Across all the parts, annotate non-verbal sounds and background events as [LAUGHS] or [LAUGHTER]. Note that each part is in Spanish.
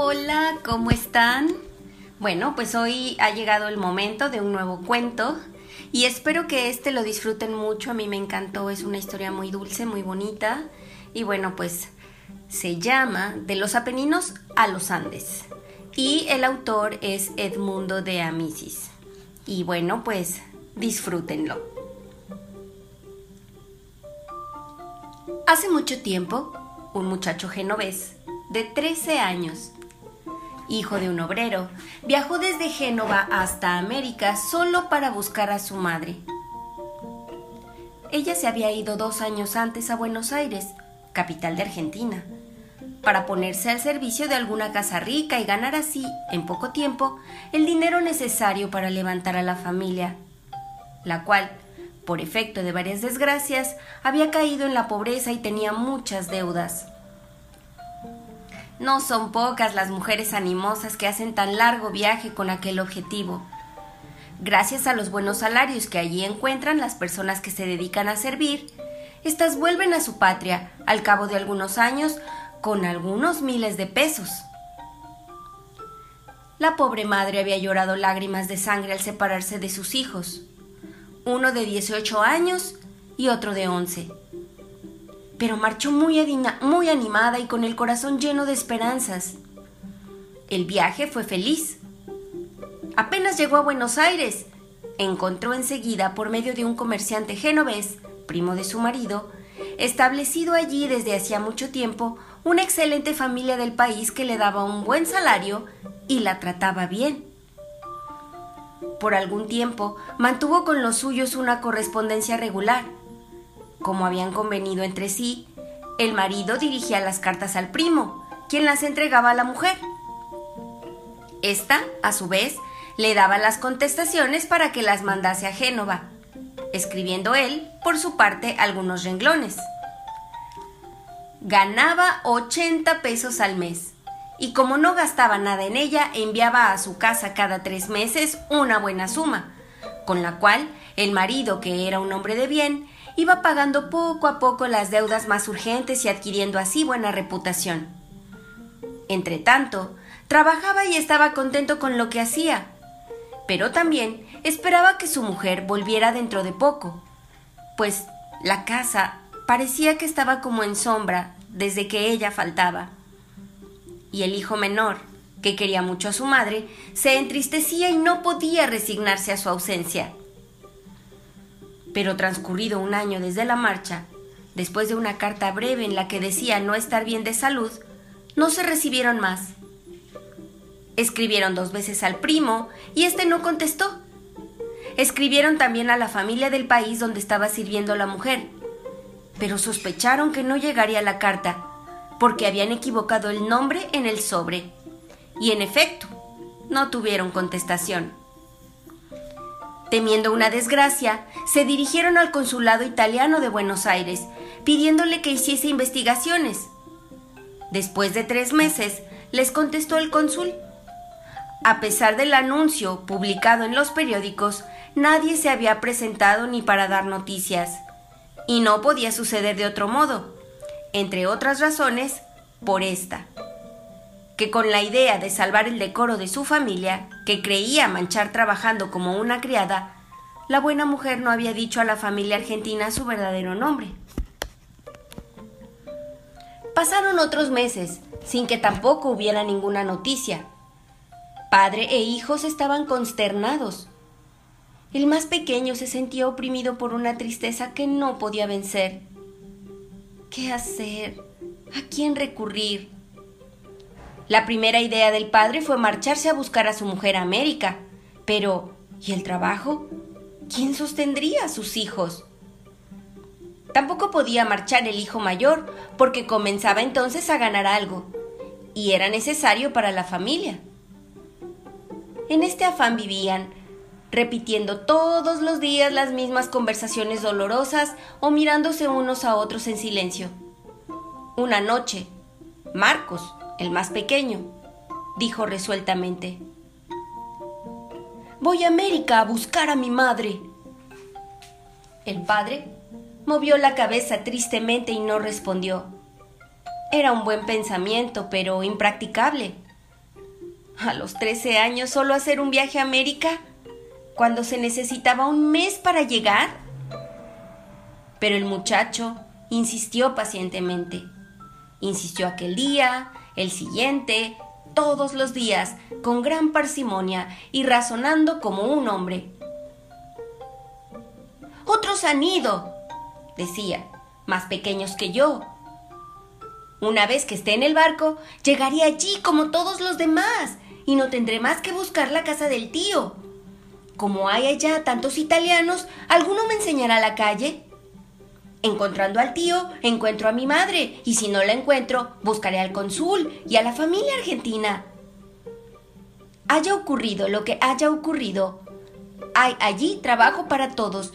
Hola, ¿cómo están? Bueno, pues hoy ha llegado el momento de un nuevo cuento y espero que este lo disfruten mucho. A mí me encantó, es una historia muy dulce, muy bonita y bueno, pues se llama De los Apeninos a los Andes y el autor es Edmundo de Amisis. Y bueno, pues disfrútenlo. Hace mucho tiempo, un muchacho genovés de 13 años, hijo de un obrero, viajó desde Génova hasta América solo para buscar a su madre. Ella se había ido dos años antes a Buenos Aires, capital de Argentina, para ponerse al servicio de alguna casa rica y ganar así, en poco tiempo, el dinero necesario para levantar a la familia, la cual, por efecto de varias desgracias, había caído en la pobreza y tenía muchas deudas. No son pocas las mujeres animosas que hacen tan largo viaje con aquel objetivo. Gracias a los buenos salarios que allí encuentran las personas que se dedican a servir, éstas vuelven a su patria al cabo de algunos años con algunos miles de pesos. La pobre madre había llorado lágrimas de sangre al separarse de sus hijos, uno de 18 años y otro de 11 pero marchó muy, animada y con el corazón lleno de esperanzas. El viaje fue feliz. Apenas llegó a Buenos Aires, encontró enseguida, por medio de un comerciante genovés, primo de su marido, establecido allí desde hacía mucho tiempo, una excelente familia del país que le daba un buen salario y la trataba bien. Por algún tiempo mantuvo con los suyos una correspondencia regular, como habían convenido entre sí, el marido dirigía las cartas al primo, quien las entregaba a la mujer. Esta, a su vez, le daba las contestaciones para que las mandase a Génova, escribiendo él, por su parte, algunos renglones. Ganaba 80 pesos al mes, y como no gastaba nada en ella, enviaba a su casa cada tres meses una buena suma, con la cual el marido, que era un hombre de bien, iba pagando poco a poco las deudas más urgentes y adquiriendo así buena reputación. Entretanto, trabajaba y estaba contento con lo que hacía, pero también esperaba que su mujer volviera dentro de poco, pues la casa parecía que estaba como en sombra desde que ella faltaba. Y el hijo menor, que quería mucho a su madre, se entristecía y no podía resignarse a su ausencia. Pero transcurrido un año desde la marcha, después de una carta breve en la que decía no estar bien de salud, no se recibieron más. Escribieron dos veces al primo y este no contestó. Escribieron también a la familia del país donde estaba sirviendo la mujer, pero sospecharon que no llegaría la carta, porque habían equivocado el nombre en el sobre. Y en efecto, no tuvieron contestación. Temiendo una desgracia, se dirigieron al consulado italiano de Buenos Aires, pidiéndole que hiciese investigaciones. Después de tres meses, les contestó el cónsul. A pesar del anuncio publicado en los periódicos, nadie se había presentado ni para dar noticias. Y no podía suceder de otro modo, entre otras razones, por esta que con la idea de salvar el decoro de su familia, que creía manchar trabajando como una criada, la buena mujer no había dicho a la familia argentina su verdadero nombre. Pasaron otros meses, sin que tampoco hubiera ninguna noticia. Padre e hijos estaban consternados. El más pequeño se sentía oprimido por una tristeza que no podía vencer. ¿Qué hacer? ¿A quién recurrir? La primera idea del padre fue marcharse a buscar a su mujer a América. Pero, ¿y el trabajo? ¿Quién sostendría a sus hijos? Tampoco podía marchar el hijo mayor, porque comenzaba entonces a ganar algo, y era necesario para la familia. En este afán vivían, repitiendo todos los días las mismas conversaciones dolorosas o mirándose unos a otros en silencio. Una noche, Marcos, el más pequeño, dijo resueltamente. Voy a América a buscar a mi madre. El padre movió la cabeza tristemente y no respondió. Era un buen pensamiento, pero impracticable. A los 13 años solo hacer un viaje a América cuando se necesitaba un mes para llegar. Pero el muchacho insistió pacientemente. Insistió aquel día, el siguiente, todos los días, con gran parsimonia y razonando como un hombre. Otros han ido, decía, más pequeños que yo. Una vez que esté en el barco, llegaré allí como todos los demás y no tendré más que buscar la casa del tío. Como hay allá tantos italianos, ¿alguno me enseñará la calle? Encontrando al tío, encuentro a mi madre, y si no la encuentro, buscaré al cónsul y a la familia argentina. Haya ocurrido lo que haya ocurrido, hay allí trabajo para todos.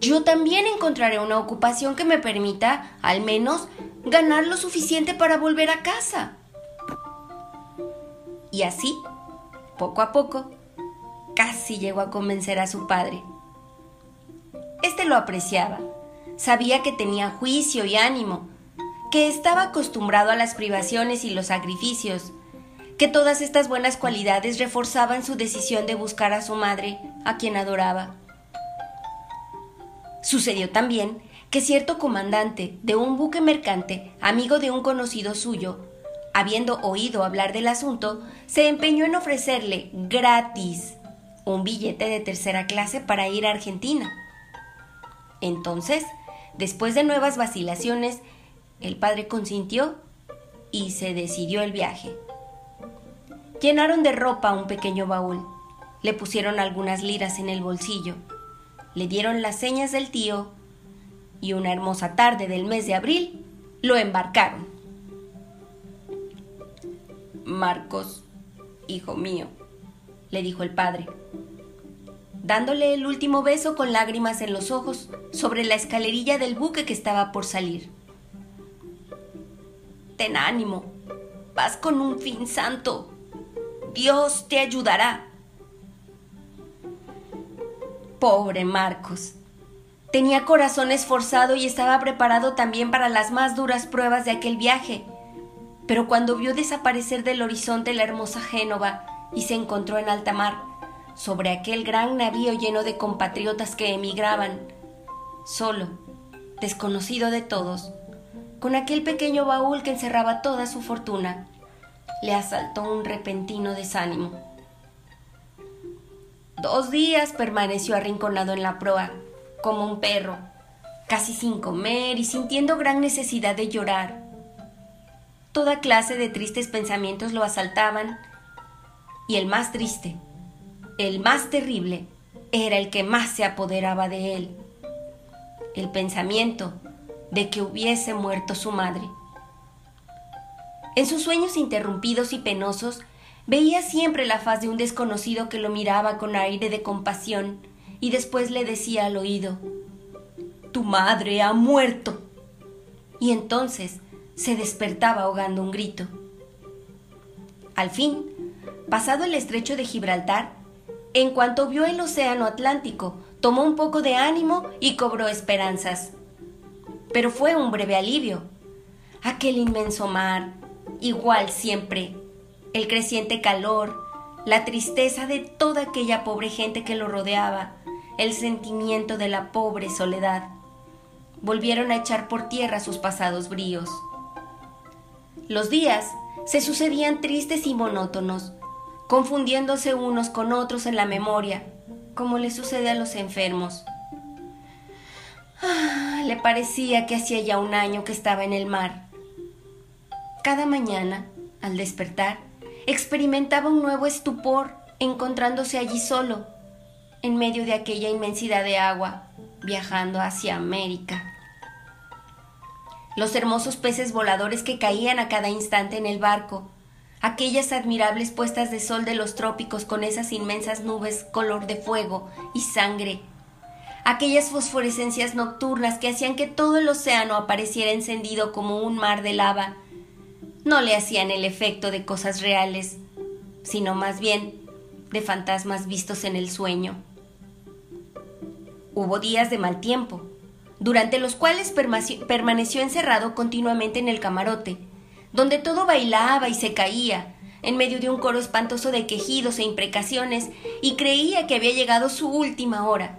Yo también encontraré una ocupación que me permita, al menos, ganar lo suficiente para volver a casa. Y así, poco a poco, casi llegó a convencer a su padre. Este lo apreciaba Sabía que tenía juicio y ánimo, que estaba acostumbrado a las privaciones y los sacrificios, que todas estas buenas cualidades reforzaban su decisión de buscar a su madre, a quien adoraba. Sucedió también que cierto comandante de un buque mercante, amigo de un conocido suyo, habiendo oído hablar del asunto, se empeñó en ofrecerle gratis un billete de tercera clase para ir a Argentina. Entonces, Después de nuevas vacilaciones, el padre consintió y se decidió el viaje. Llenaron de ropa un pequeño baúl, le pusieron algunas liras en el bolsillo, le dieron las señas del tío y una hermosa tarde del mes de abril lo embarcaron. Marcos, hijo mío, le dijo el padre, dándole el último beso con lágrimas en los ojos sobre la escalerilla del buque que estaba por salir. Ten ánimo, vas con un fin santo. Dios te ayudará. Pobre Marcos. Tenía corazón esforzado y estaba preparado también para las más duras pruebas de aquel viaje. Pero cuando vio desaparecer del horizonte la hermosa Génova y se encontró en alta mar, sobre aquel gran navío lleno de compatriotas que emigraban, solo, desconocido de todos, con aquel pequeño baúl que encerraba toda su fortuna, le asaltó un repentino desánimo. Dos días permaneció arrinconado en la proa, como un perro, casi sin comer y sintiendo gran necesidad de llorar. Toda clase de tristes pensamientos lo asaltaban, y el más triste, el más terrible era el que más se apoderaba de él, el pensamiento de que hubiese muerto su madre. En sus sueños interrumpidos y penosos, veía siempre la faz de un desconocido que lo miraba con aire de compasión y después le decía al oído, Tu madre ha muerto. Y entonces se despertaba ahogando un grito. Al fin, pasado el estrecho de Gibraltar, en cuanto vio el océano Atlántico, tomó un poco de ánimo y cobró esperanzas. Pero fue un breve alivio. Aquel inmenso mar, igual siempre, el creciente calor, la tristeza de toda aquella pobre gente que lo rodeaba, el sentimiento de la pobre soledad, volvieron a echar por tierra sus pasados bríos. Los días se sucedían tristes y monótonos, confundiéndose unos con otros en la memoria, como le sucede a los enfermos. Ah, le parecía que hacía ya un año que estaba en el mar. Cada mañana, al despertar, experimentaba un nuevo estupor encontrándose allí solo, en medio de aquella inmensidad de agua, viajando hacia América. Los hermosos peces voladores que caían a cada instante en el barco, aquellas admirables puestas de sol de los trópicos con esas inmensas nubes color de fuego y sangre, aquellas fosforescencias nocturnas que hacían que todo el océano apareciera encendido como un mar de lava, no le hacían el efecto de cosas reales, sino más bien de fantasmas vistos en el sueño. Hubo días de mal tiempo, durante los cuales permaneció encerrado continuamente en el camarote, donde todo bailaba y se caía, en medio de un coro espantoso de quejidos e imprecaciones y creía que había llegado su última hora.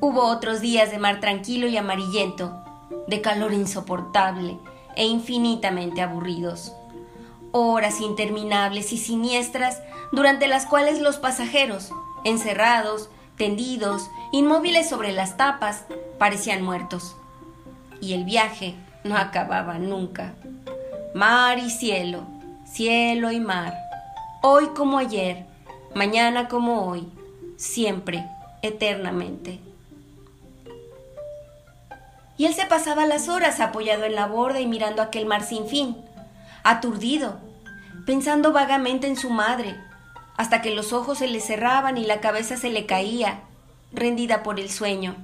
Hubo otros días de mar tranquilo y amarillento, de calor insoportable e infinitamente aburridos. Horas interminables y siniestras durante las cuales los pasajeros, encerrados, tendidos, inmóviles sobre las tapas, parecían muertos. Y el viaje no acababa nunca. Mar y cielo, cielo y mar, hoy como ayer, mañana como hoy, siempre, eternamente. Y él se pasaba las horas apoyado en la borda y mirando aquel mar sin fin, aturdido, pensando vagamente en su madre, hasta que los ojos se le cerraban y la cabeza se le caía, rendida por el sueño.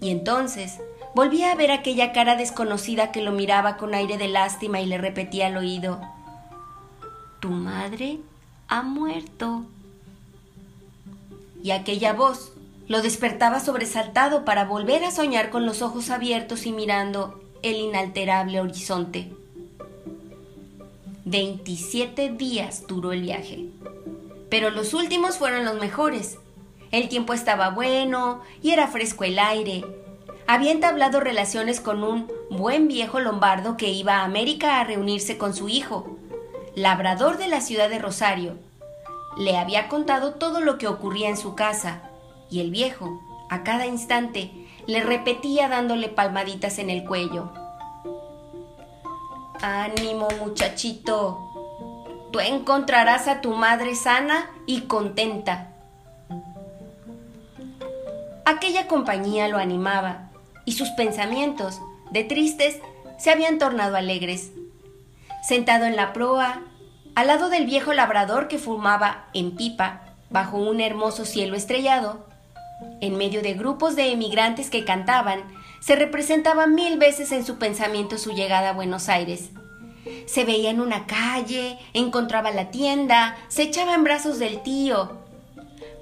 Y entonces volvía a ver aquella cara desconocida que lo miraba con aire de lástima y le repetía al oído, Tu madre ha muerto. Y aquella voz lo despertaba sobresaltado para volver a soñar con los ojos abiertos y mirando el inalterable horizonte. Veintisiete días duró el viaje, pero los últimos fueron los mejores. El tiempo estaba bueno y era fresco el aire. Había entablado relaciones con un buen viejo lombardo que iba a América a reunirse con su hijo, labrador de la ciudad de Rosario. Le había contado todo lo que ocurría en su casa, y el viejo, a cada instante, le repetía dándole palmaditas en el cuello. Ánimo, muchachito. Tú encontrarás a tu madre sana y contenta. Aquella compañía lo animaba y sus pensamientos, de tristes, se habían tornado alegres. Sentado en la proa, al lado del viejo labrador que fumaba en pipa bajo un hermoso cielo estrellado, en medio de grupos de emigrantes que cantaban, se representaba mil veces en su pensamiento su llegada a Buenos Aires. Se veía en una calle, encontraba la tienda, se echaba en brazos del tío.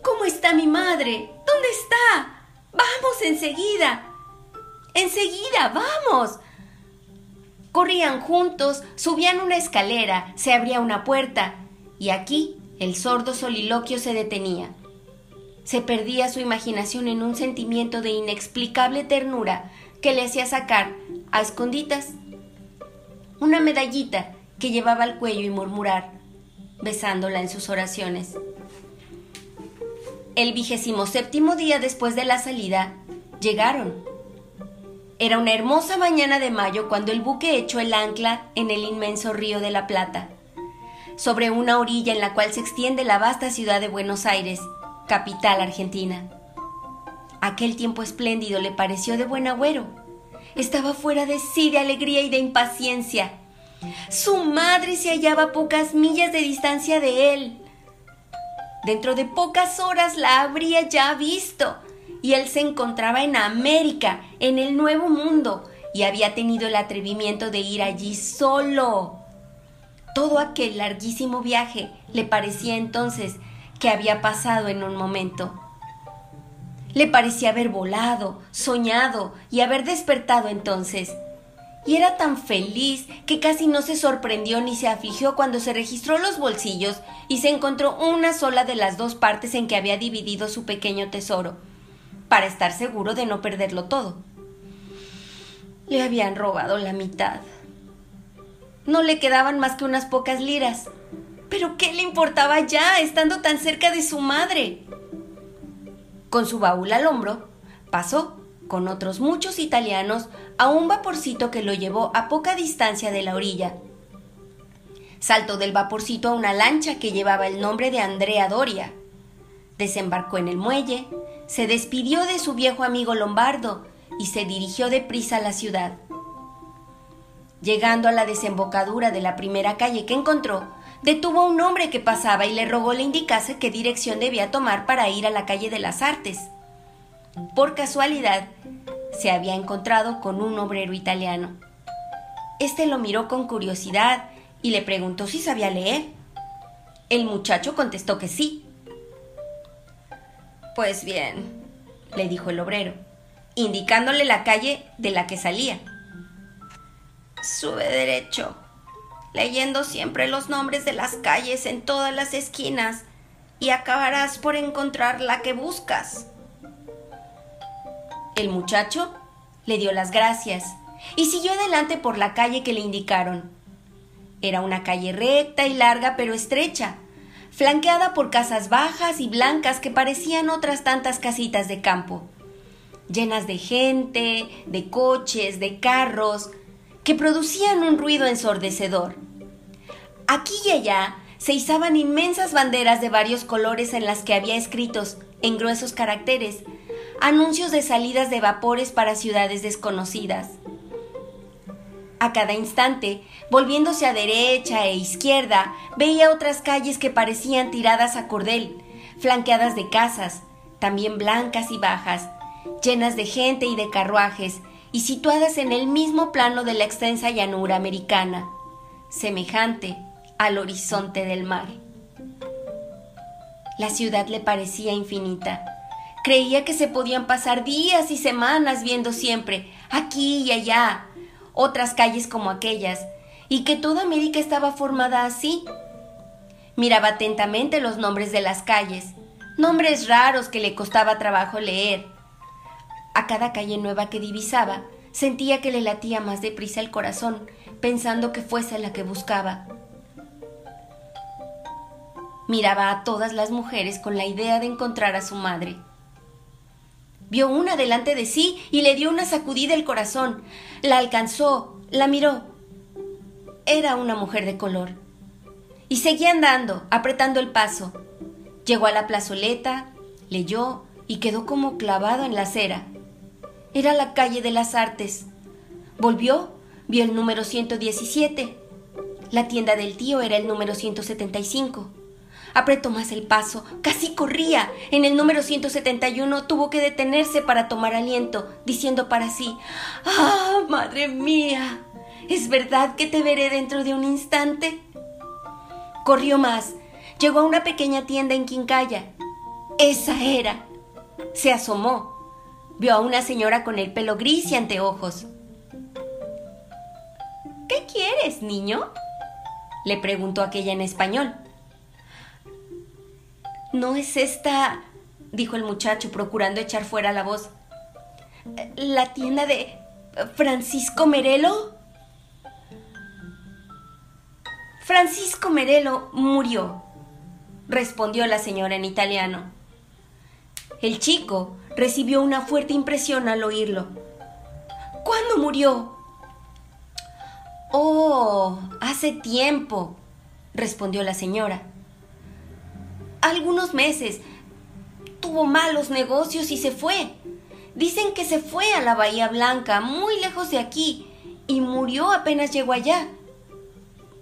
¿Cómo está mi madre? ¿Dónde está? Vamos enseguida. Enseguida, vamos. Corrían juntos, subían una escalera, se abría una puerta, y aquí el sordo soliloquio se detenía. Se perdía su imaginación en un sentimiento de inexplicable ternura que le hacía sacar, a esconditas, una medallita que llevaba al cuello y murmurar, besándola en sus oraciones. El vigésimo séptimo día después de la salida, llegaron. Era una hermosa mañana de mayo cuando el buque echó el ancla en el inmenso río de la Plata, sobre una orilla en la cual se extiende la vasta ciudad de Buenos Aires, capital argentina. Aquel tiempo espléndido le pareció de buen agüero. Estaba fuera de sí de alegría y de impaciencia. Su madre se hallaba a pocas millas de distancia de él. Dentro de pocas horas la habría ya visto, y él se encontraba en América, en el Nuevo Mundo, y había tenido el atrevimiento de ir allí solo. Todo aquel larguísimo viaje le parecía entonces que había pasado en un momento. Le parecía haber volado, soñado y haber despertado entonces. Y era tan feliz que casi no se sorprendió ni se afligió cuando se registró los bolsillos y se encontró una sola de las dos partes en que había dividido su pequeño tesoro, para estar seguro de no perderlo todo. Le habían robado la mitad. No le quedaban más que unas pocas liras, pero ¿qué le importaba ya, estando tan cerca de su madre? Con su baúl al hombro, pasó, con otros muchos italianos, a un vaporcito que lo llevó a poca distancia de la orilla. Saltó del vaporcito a una lancha que llevaba el nombre de Andrea Doria. Desembarcó en el muelle, se despidió de su viejo amigo Lombardo y se dirigió deprisa a la ciudad. Llegando a la desembocadura de la primera calle que encontró, detuvo a un hombre que pasaba y le rogó le indicase qué dirección debía tomar para ir a la calle de las artes. Por casualidad, se había encontrado con un obrero italiano. Este lo miró con curiosidad y le preguntó si sabía leer. El muchacho contestó que sí. Pues bien, le dijo el obrero, indicándole la calle de la que salía. Sube derecho leyendo siempre los nombres de las calles en todas las esquinas, y acabarás por encontrar la que buscas. El muchacho le dio las gracias y siguió adelante por la calle que le indicaron. Era una calle recta y larga pero estrecha, flanqueada por casas bajas y blancas que parecían otras tantas casitas de campo, llenas de gente, de coches, de carros, que producían un ruido ensordecedor. Aquí y allá se izaban inmensas banderas de varios colores en las que había escritos, en gruesos caracteres, anuncios de salidas de vapores para ciudades desconocidas. A cada instante, volviéndose a derecha e izquierda, veía otras calles que parecían tiradas a cordel, flanqueadas de casas, también blancas y bajas, llenas de gente y de carruajes, y situadas en el mismo plano de la extensa llanura americana, semejante al horizonte del mar. La ciudad le parecía infinita. Creía que se podían pasar días y semanas viendo siempre, aquí y allá, otras calles como aquellas, y que toda América estaba formada así. Miraba atentamente los nombres de las calles, nombres raros que le costaba trabajo leer, a cada calle nueva que divisaba, sentía que le latía más deprisa el corazón, pensando que fuese la que buscaba. Miraba a todas las mujeres con la idea de encontrar a su madre. Vio una delante de sí y le dio una sacudida el corazón. La alcanzó, la miró. Era una mujer de color. Y seguía andando, apretando el paso. Llegó a la plazoleta, leyó y quedó como clavado en la acera. Era la calle de las artes. Volvió, vio el número 117. La tienda del tío era el número 175. Apretó más el paso, casi corría. En el número 171 tuvo que detenerse para tomar aliento, diciendo para sí, ¡Ah, madre mía! ¿Es verdad que te veré dentro de un instante? Corrió más. Llegó a una pequeña tienda en Quincalla. Esa era. Se asomó vio a una señora con el pelo gris y anteojos. ¿Qué quieres, niño? le preguntó aquella en español. ¿No es esta? dijo el muchacho, procurando echar fuera la voz. ¿La tienda de Francisco Merelo? Francisco Merelo murió, respondió la señora en italiano. El chico recibió una fuerte impresión al oírlo. ¿Cuándo murió? Oh, hace tiempo, respondió la señora. Algunos meses. Tuvo malos negocios y se fue. Dicen que se fue a la Bahía Blanca, muy lejos de aquí, y murió apenas llegó allá.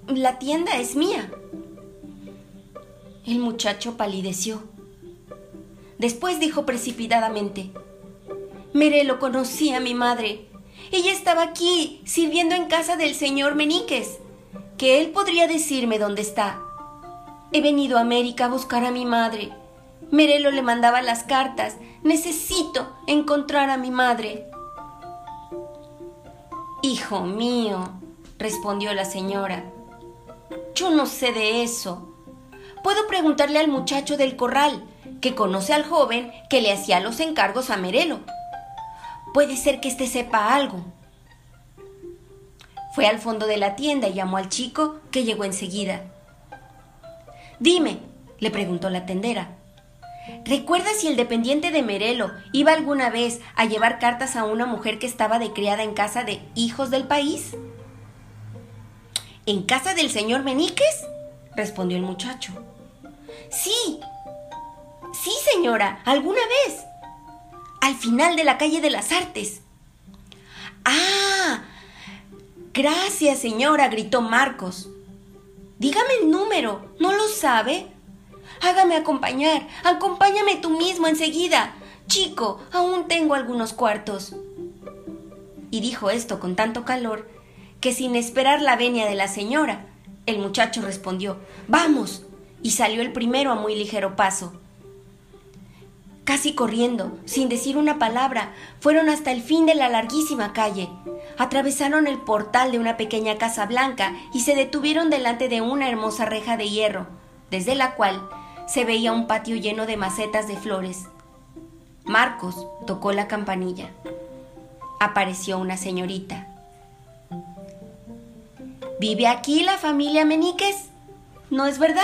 La tienda es mía. El muchacho palideció. Después dijo precipitadamente, Merelo conocía a mi madre. Ella estaba aquí, sirviendo en casa del señor Meníquez, que él podría decirme dónde está. He venido a América a buscar a mi madre. Merelo le mandaba las cartas. Necesito encontrar a mi madre. Hijo mío, respondió la señora, yo no sé de eso. Puedo preguntarle al muchacho del corral, que conoce al joven que le hacía los encargos a Merelo. Puede ser que éste sepa algo. Fue al fondo de la tienda y llamó al chico, que llegó enseguida. Dime, le preguntó la tendera. ¿Recuerdas si el dependiente de Merelo iba alguna vez a llevar cartas a una mujer que estaba de criada en casa de hijos del país? ¿En casa del señor Meníquez? respondió el muchacho. Sí, Sí, señora, alguna vez. Al final de la calle de las artes. Ah, gracias, señora, gritó Marcos. Dígame el número, ¿no lo sabe? Hágame acompañar, acompáñame tú mismo enseguida. Chico, aún tengo algunos cuartos. Y dijo esto con tanto calor que sin esperar la venia de la señora, el muchacho respondió, Vamos, y salió el primero a muy ligero paso. Casi corriendo, sin decir una palabra, fueron hasta el fin de la larguísima calle. Atravesaron el portal de una pequeña casa blanca y se detuvieron delante de una hermosa reja de hierro, desde la cual se veía un patio lleno de macetas de flores. Marcos tocó la campanilla. Apareció una señorita. ¿Vive aquí la familia Meniques? ¿No es verdad?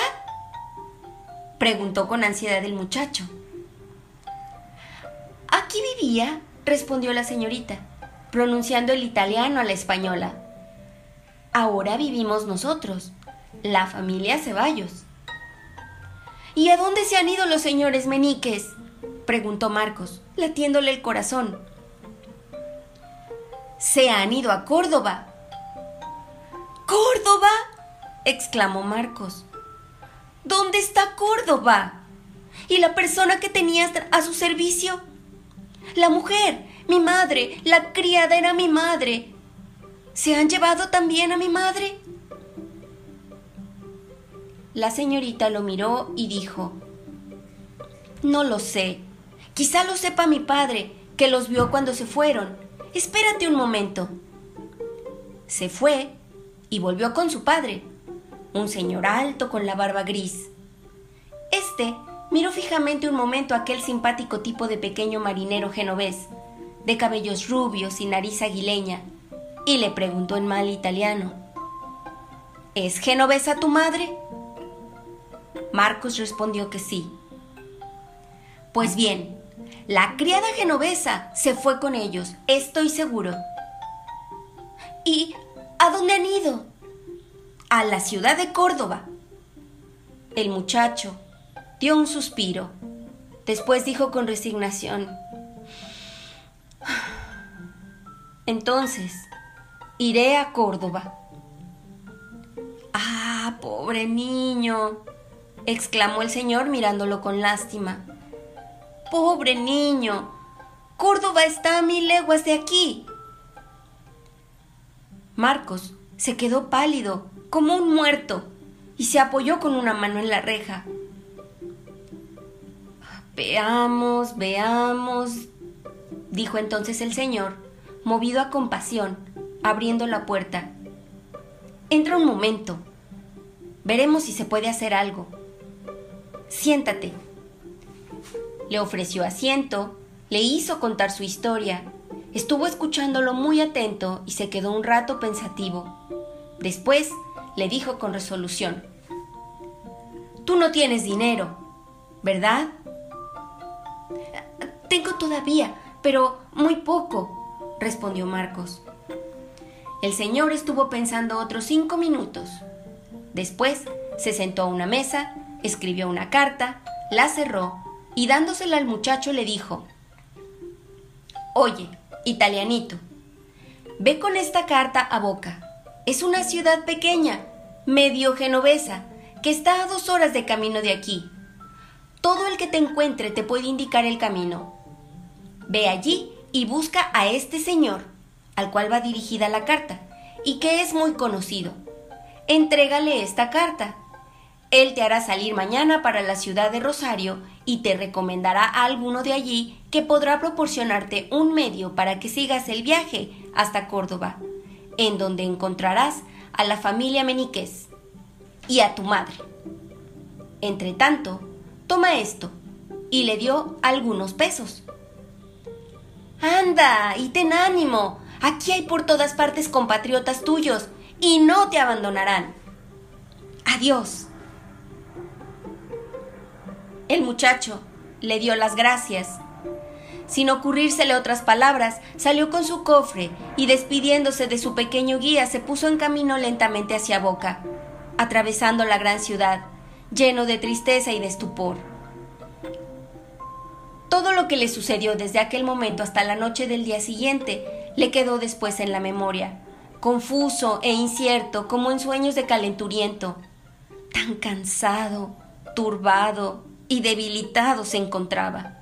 Preguntó con ansiedad el muchacho. Aquí vivía, respondió la señorita, pronunciando el italiano a la española. Ahora vivimos nosotros, la familia Ceballos. ¿Y a dónde se han ido los señores Meniques? preguntó Marcos, latiéndole el corazón. Se han ido a Córdoba. ¿Córdoba? exclamó Marcos. ¿Dónde está Córdoba? ¿Y la persona que tenías a su servicio? La mujer, mi madre, la criada era mi madre. ¿Se han llevado también a mi madre? La señorita lo miró y dijo, No lo sé. Quizá lo sepa mi padre, que los vio cuando se fueron. Espérate un momento. Se fue y volvió con su padre, un señor alto con la barba gris. Este Miró fijamente un momento aquel simpático tipo de pequeño marinero genovés, de cabellos rubios y nariz aguileña, y le preguntó en mal italiano, ¿Es genovesa tu madre? Marcos respondió que sí. Pues bien, la criada genovesa se fue con ellos, estoy seguro. ¿Y a dónde han ido? A la ciudad de Córdoba. El muchacho, dio un suspiro. Después dijo con resignación, entonces, iré a Córdoba. Ah, pobre niño, exclamó el señor mirándolo con lástima. Pobre niño, Córdoba está a mil leguas de aquí. Marcos se quedó pálido, como un muerto, y se apoyó con una mano en la reja. Veamos, veamos, dijo entonces el señor, movido a compasión, abriendo la puerta. Entra un momento. Veremos si se puede hacer algo. Siéntate. Le ofreció asiento, le hizo contar su historia, estuvo escuchándolo muy atento y se quedó un rato pensativo. Después le dijo con resolución, Tú no tienes dinero, ¿verdad? Tengo todavía, pero muy poco, respondió Marcos. El señor estuvo pensando otros cinco minutos. Después se sentó a una mesa, escribió una carta, la cerró y dándosela al muchacho le dijo, Oye, italianito, ve con esta carta a Boca. Es una ciudad pequeña, medio genovesa, que está a dos horas de camino de aquí. Todo el que te encuentre te puede indicar el camino. Ve allí y busca a este señor, al cual va dirigida la carta, y que es muy conocido. Entrégale esta carta. Él te hará salir mañana para la ciudad de Rosario y te recomendará a alguno de allí que podrá proporcionarte un medio para que sigas el viaje hasta Córdoba, en donde encontrarás a la familia Meniqués y a tu madre. Entre tanto, Toma esto. Y le dio algunos pesos. Anda, y ten ánimo. Aquí hay por todas partes compatriotas tuyos y no te abandonarán. Adiós. El muchacho le dio las gracias. Sin ocurrírsele otras palabras, salió con su cofre y despidiéndose de su pequeño guía se puso en camino lentamente hacia Boca, atravesando la gran ciudad lleno de tristeza y de estupor. Todo lo que le sucedió desde aquel momento hasta la noche del día siguiente le quedó después en la memoria, confuso e incierto como en sueños de calenturiento. Tan cansado, turbado y debilitado se encontraba.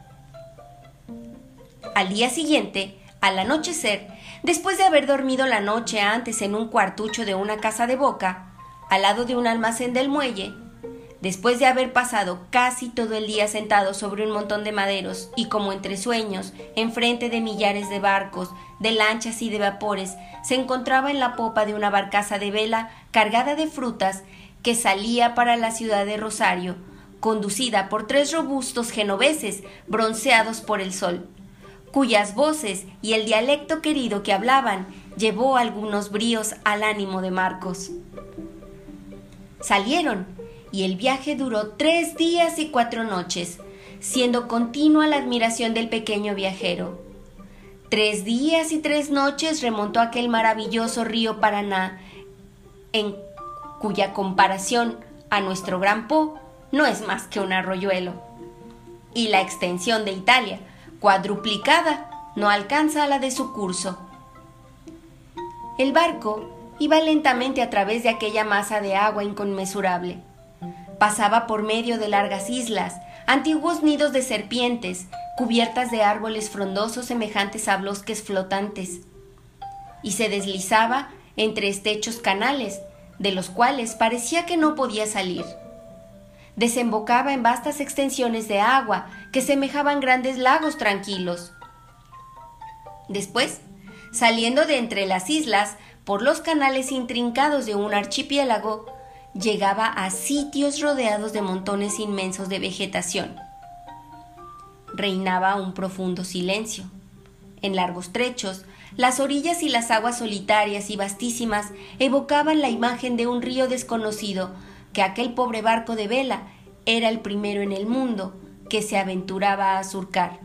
Al día siguiente, al anochecer, después de haber dormido la noche antes en un cuartucho de una casa de boca, al lado de un almacén del muelle, Después de haber pasado casi todo el día sentado sobre un montón de maderos y como entre sueños, enfrente de millares de barcos, de lanchas y de vapores, se encontraba en la popa de una barcaza de vela cargada de frutas que salía para la ciudad de Rosario, conducida por tres robustos genoveses bronceados por el sol, cuyas voces y el dialecto querido que hablaban llevó algunos bríos al ánimo de Marcos. Salieron y el viaje duró tres días y cuatro noches, siendo continua la admiración del pequeño viajero. Tres días y tres noches remontó aquel maravilloso río Paraná, en cuya comparación a nuestro gran Po no es más que un arroyuelo. Y la extensión de Italia, cuadruplicada, no alcanza a la de su curso. El barco iba lentamente a través de aquella masa de agua inconmensurable Pasaba por medio de largas islas, antiguos nidos de serpientes, cubiertas de árboles frondosos semejantes a bosques flotantes, y se deslizaba entre estrechos canales, de los cuales parecía que no podía salir. Desembocaba en vastas extensiones de agua que semejaban grandes lagos tranquilos. Después, saliendo de entre las islas, por los canales intrincados de un archipiélago, llegaba a sitios rodeados de montones inmensos de vegetación. Reinaba un profundo silencio. En largos trechos, las orillas y las aguas solitarias y vastísimas evocaban la imagen de un río desconocido que aquel pobre barco de vela era el primero en el mundo que se aventuraba a surcar.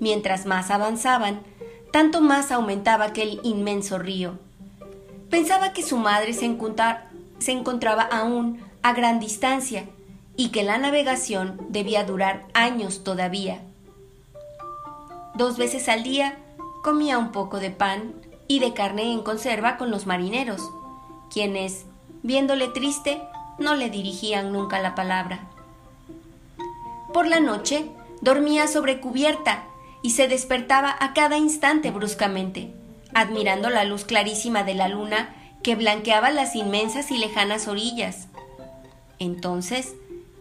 Mientras más avanzaban, tanto más aumentaba aquel inmenso río Pensaba que su madre se, encontraba aún a gran distancia y que la navegación debía durar años todavía. Dos veces al día comía un poco de pan y de carne en conserva con los marineros, quienes, viéndole triste, no le dirigían nunca la palabra. Por la noche dormía sobre cubierta y se despertaba a cada instante bruscamente admirando la luz clarísima de la luna que blanqueaba las inmensas y lejanas orillas. Entonces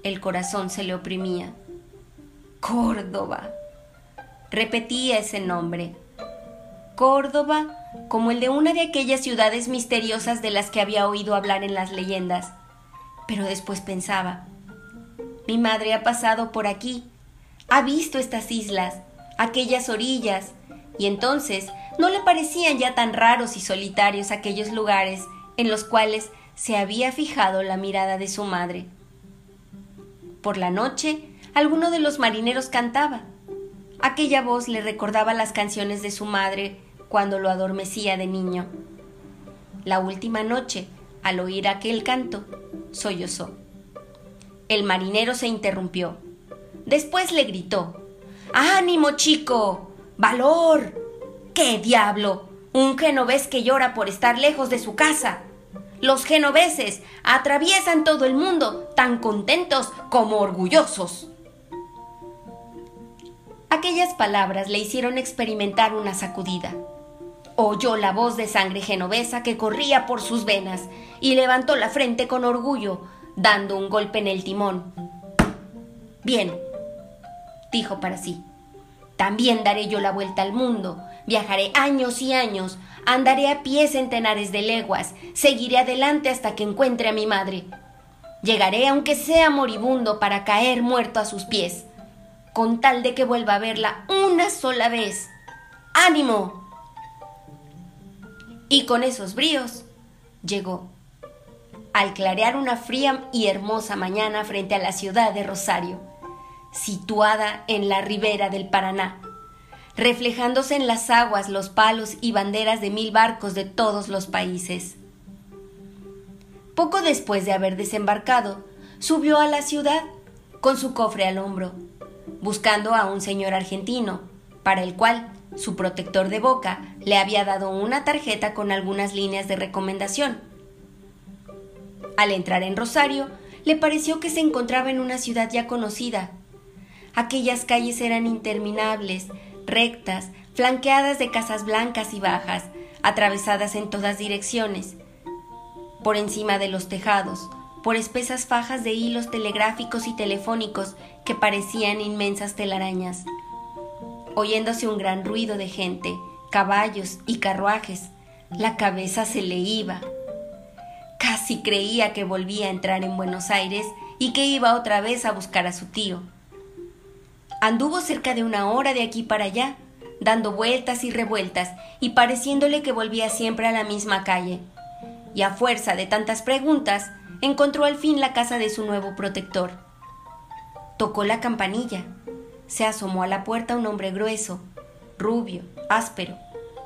el corazón se le oprimía. Córdoba. Repetía ese nombre. Córdoba como el de una de aquellas ciudades misteriosas de las que había oído hablar en las leyendas. Pero después pensaba, mi madre ha pasado por aquí, ha visto estas islas, aquellas orillas, y entonces no le parecían ya tan raros y solitarios aquellos lugares en los cuales se había fijado la mirada de su madre. Por la noche, alguno de los marineros cantaba. Aquella voz le recordaba las canciones de su madre cuando lo adormecía de niño. La última noche, al oír aquel canto, sollozó. El marinero se interrumpió. Después le gritó Ánimo, chico. Valor. ¿Qué diablo? Un genovés que llora por estar lejos de su casa. Los genoveses atraviesan todo el mundo tan contentos como orgullosos. Aquellas palabras le hicieron experimentar una sacudida. Oyó la voz de sangre genovesa que corría por sus venas y levantó la frente con orgullo, dando un golpe en el timón. Bien, dijo para sí. También daré yo la vuelta al mundo Viajaré años y años, andaré a pie centenares de leguas, seguiré adelante hasta que encuentre a mi madre. Llegaré aunque sea moribundo para caer muerto a sus pies, con tal de que vuelva a verla una sola vez. ¡Ánimo! Y con esos bríos llegó. Al clarear una fría y hermosa mañana frente a la ciudad de Rosario, situada en la ribera del Paraná, reflejándose en las aguas los palos y banderas de mil barcos de todos los países. Poco después de haber desembarcado, subió a la ciudad con su cofre al hombro, buscando a un señor argentino, para el cual su protector de boca le había dado una tarjeta con algunas líneas de recomendación. Al entrar en Rosario, le pareció que se encontraba en una ciudad ya conocida. Aquellas calles eran interminables, rectas, flanqueadas de casas blancas y bajas, atravesadas en todas direcciones. Por encima de los tejados, por espesas fajas de hilos telegráficos y telefónicos que parecían inmensas telarañas. Oyéndose un gran ruido de gente, caballos y carruajes, la cabeza se le iba. Casi creía que volvía a entrar en Buenos Aires y que iba otra vez a buscar a su tío. Anduvo cerca de una hora de aquí para allá, dando vueltas y revueltas y pareciéndole que volvía siempre a la misma calle. Y a fuerza de tantas preguntas, encontró al fin la casa de su nuevo protector. Tocó la campanilla. Se asomó a la puerta un hombre grueso, rubio, áspero,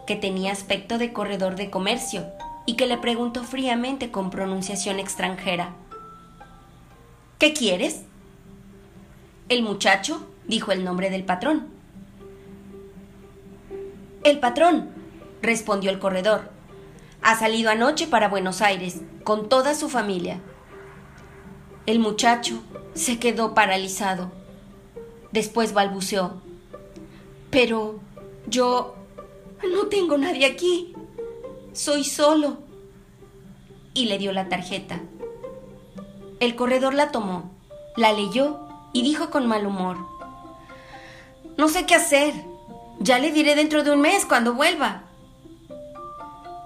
que tenía aspecto de corredor de comercio y que le preguntó fríamente con pronunciación extranjera. ¿Qué quieres? El muchacho dijo el nombre del patrón. El patrón, respondió el corredor. Ha salido anoche para Buenos Aires, con toda su familia. El muchacho se quedó paralizado. Después balbuceó. Pero yo no tengo nadie aquí. Soy solo. Y le dio la tarjeta. El corredor la tomó, la leyó y dijo con mal humor. No sé qué hacer. Ya le diré dentro de un mes cuando vuelva.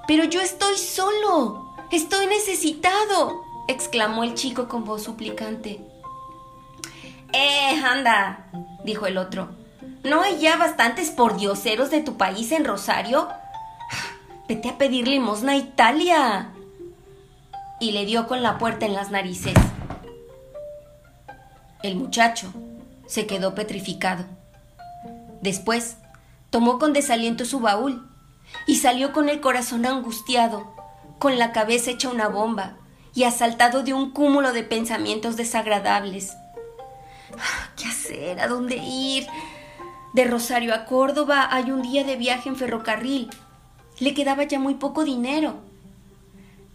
Pero yo estoy solo. Estoy necesitado. exclamó el chico con voz suplicante. Eh, anda, dijo el otro. ¿No hay ya bastantes pordioseros de tu país en Rosario? Vete a pedir limosna a Italia. Y le dio con la puerta en las narices. El muchacho se quedó petrificado. Después, tomó con desaliento su baúl y salió con el corazón angustiado, con la cabeza hecha una bomba y asaltado de un cúmulo de pensamientos desagradables. Ah, ¿Qué hacer? ¿A dónde ir? De Rosario a Córdoba hay un día de viaje en ferrocarril. Le quedaba ya muy poco dinero.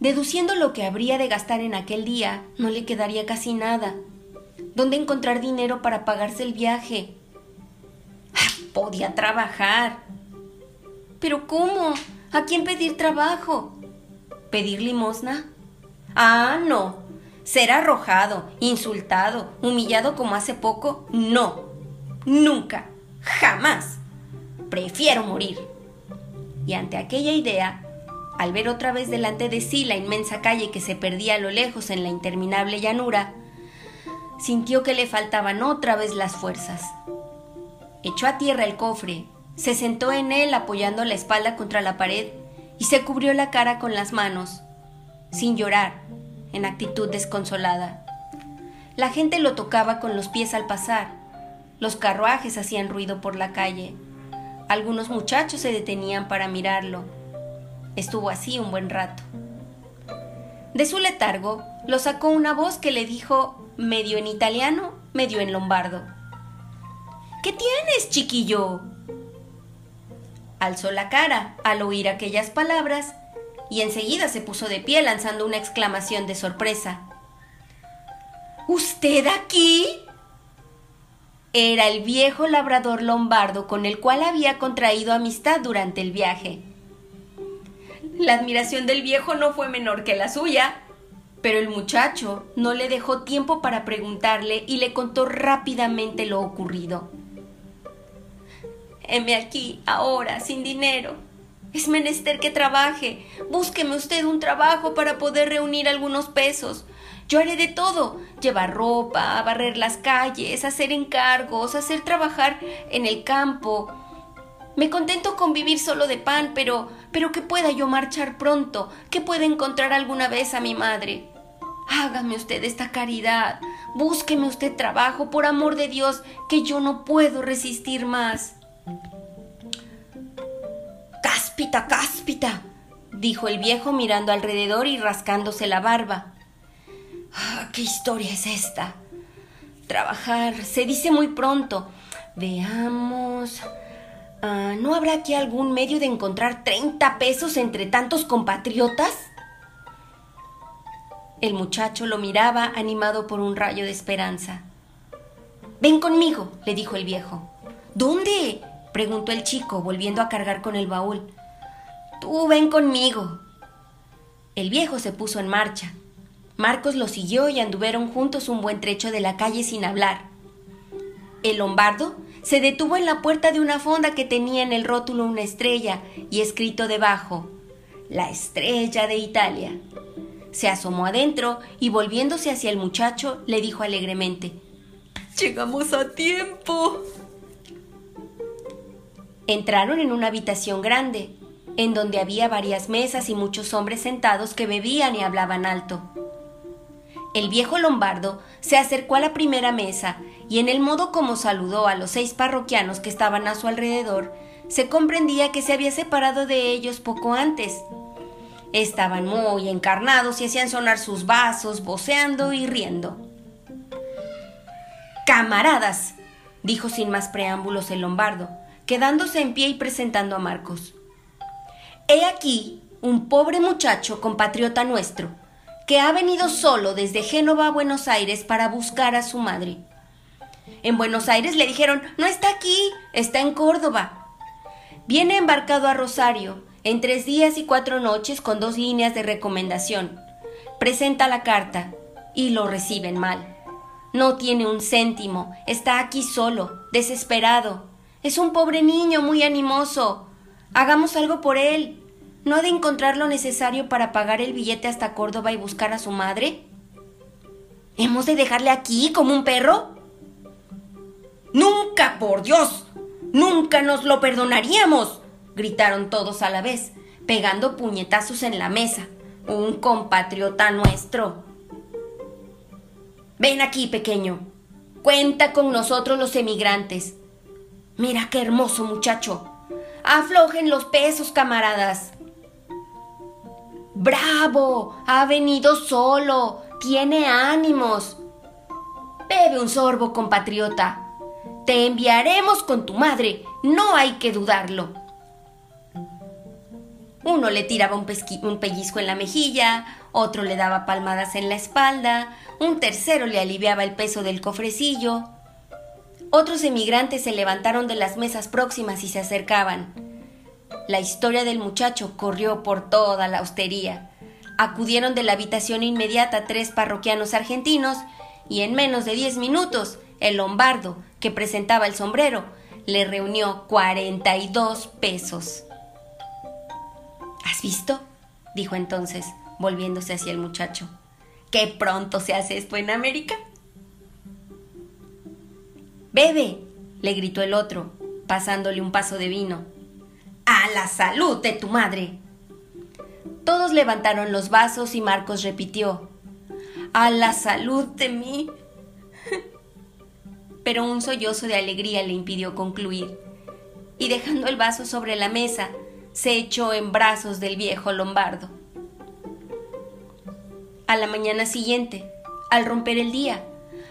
Deduciendo lo que habría de gastar en aquel día, no le quedaría casi nada. ¿Dónde encontrar dinero para pagarse el viaje? [LAUGHS] Podía trabajar. ¿Pero cómo? ¿A quién pedir trabajo? ¿Pedir limosna? Ah, no. Ser arrojado, insultado, humillado como hace poco, no. Nunca. Jamás. Prefiero morir. Y ante aquella idea, al ver otra vez delante de sí la inmensa calle que se perdía a lo lejos en la interminable llanura, sintió que le faltaban otra vez las fuerzas echó a tierra el cofre, se sentó en él apoyando la espalda contra la pared y se cubrió la cara con las manos, sin llorar, en actitud desconsolada. La gente lo tocaba con los pies al pasar, los carruajes hacían ruido por la calle, algunos muchachos se detenían para mirarlo. Estuvo así un buen rato. De su letargo lo sacó una voz que le dijo medio en italiano, medio en lombardo. ¿Qué tienes, chiquillo? Alzó la cara al oír aquellas palabras y enseguida se puso de pie lanzando una exclamación de sorpresa. ¿Usted aquí? Era el viejo labrador lombardo con el cual había contraído amistad durante el viaje. La admiración del viejo no fue menor que la suya, pero el muchacho no le dejó tiempo para preguntarle y le contó rápidamente lo ocurrido heme aquí, ahora, sin dinero. Es menester que trabaje. Búsqueme usted un trabajo para poder reunir algunos pesos. Yo haré de todo. Llevar ropa, barrer las calles, hacer encargos, hacer trabajar en el campo. Me contento con vivir solo de pan, pero pero que pueda yo marchar pronto, que pueda encontrar alguna vez a mi madre. Hágame usted esta caridad. Búsqueme usted trabajo, por amor de Dios, que yo no puedo resistir más. Cáspita, cáspita, dijo el viejo mirando alrededor y rascándose la barba. Ah, ¿Qué historia es esta? Trabajar, se dice muy pronto. Veamos. Ah, ¿No habrá aquí algún medio de encontrar 30 pesos entre tantos compatriotas? El muchacho lo miraba animado por un rayo de esperanza. Ven conmigo, le dijo el viejo. ¿Dónde? Preguntó el chico, volviendo a cargar con el baúl. Tú ven conmigo. El viejo se puso en marcha. Marcos lo siguió y anduvieron juntos un buen trecho de la calle sin hablar. El lombardo se detuvo en la puerta de una fonda que tenía en el rótulo una estrella y escrito debajo, La estrella de Italia. Se asomó adentro y volviéndose hacia el muchacho le dijo alegremente, Llegamos a tiempo. Entraron en una habitación grande, en donde había varias mesas y muchos hombres sentados que bebían y hablaban alto. El viejo lombardo se acercó a la primera mesa y en el modo como saludó a los seis parroquianos que estaban a su alrededor, se comprendía que se había separado de ellos poco antes. Estaban muy encarnados y hacían sonar sus vasos, voceando y riendo. Camaradas, dijo sin más preámbulos el lombardo, quedándose en pie y presentando a Marcos. He aquí un pobre muchacho compatriota nuestro, que ha venido solo desde Génova a Buenos Aires para buscar a su madre. En Buenos Aires le dijeron, no está aquí, está en Córdoba. Viene embarcado a Rosario, en tres días y cuatro noches con dos líneas de recomendación. Presenta la carta y lo reciben mal. No tiene un céntimo, está aquí solo, desesperado. Es un pobre niño muy animoso. Hagamos algo por él. ¿No ha de encontrar lo necesario para pagar el billete hasta Córdoba y buscar a su madre? ¿Hemos de dejarle aquí como un perro? Nunca, por Dios. Nunca nos lo perdonaríamos. gritaron todos a la vez, pegando puñetazos en la mesa. Un compatriota nuestro. Ven aquí, pequeño. Cuenta con nosotros los emigrantes. Mira qué hermoso muchacho. Aflojen los pesos, camaradas. ¡Bravo! Ha venido solo. Tiene ánimos. Bebe un sorbo, compatriota. Te enviaremos con tu madre. No hay que dudarlo. Uno le tiraba un, un, pellizco en la mejilla, otro le daba palmadas en la espalda, un tercero le aliviaba el peso del cofrecillo. Otros emigrantes se levantaron de las mesas próximas y se acercaban. La historia del muchacho corrió por toda la hostería. Acudieron de la habitación inmediata tres parroquianos argentinos y en menos de diez minutos el lombardo, que presentaba el sombrero, le reunió cuarenta y dos pesos. ¿Has visto? dijo entonces, volviéndose hacia el muchacho. ¿Qué pronto se hace esto en América? Bebe, le gritó el otro, pasándole un paso de vino. A la salud de tu madre. Todos levantaron los vasos y Marcos repitió, A la salud de mí. [LAUGHS] Pero un sollozo de alegría le impidió concluir, y dejando el vaso sobre la mesa, se echó en brazos del viejo lombardo. A la mañana siguiente, al romper el día,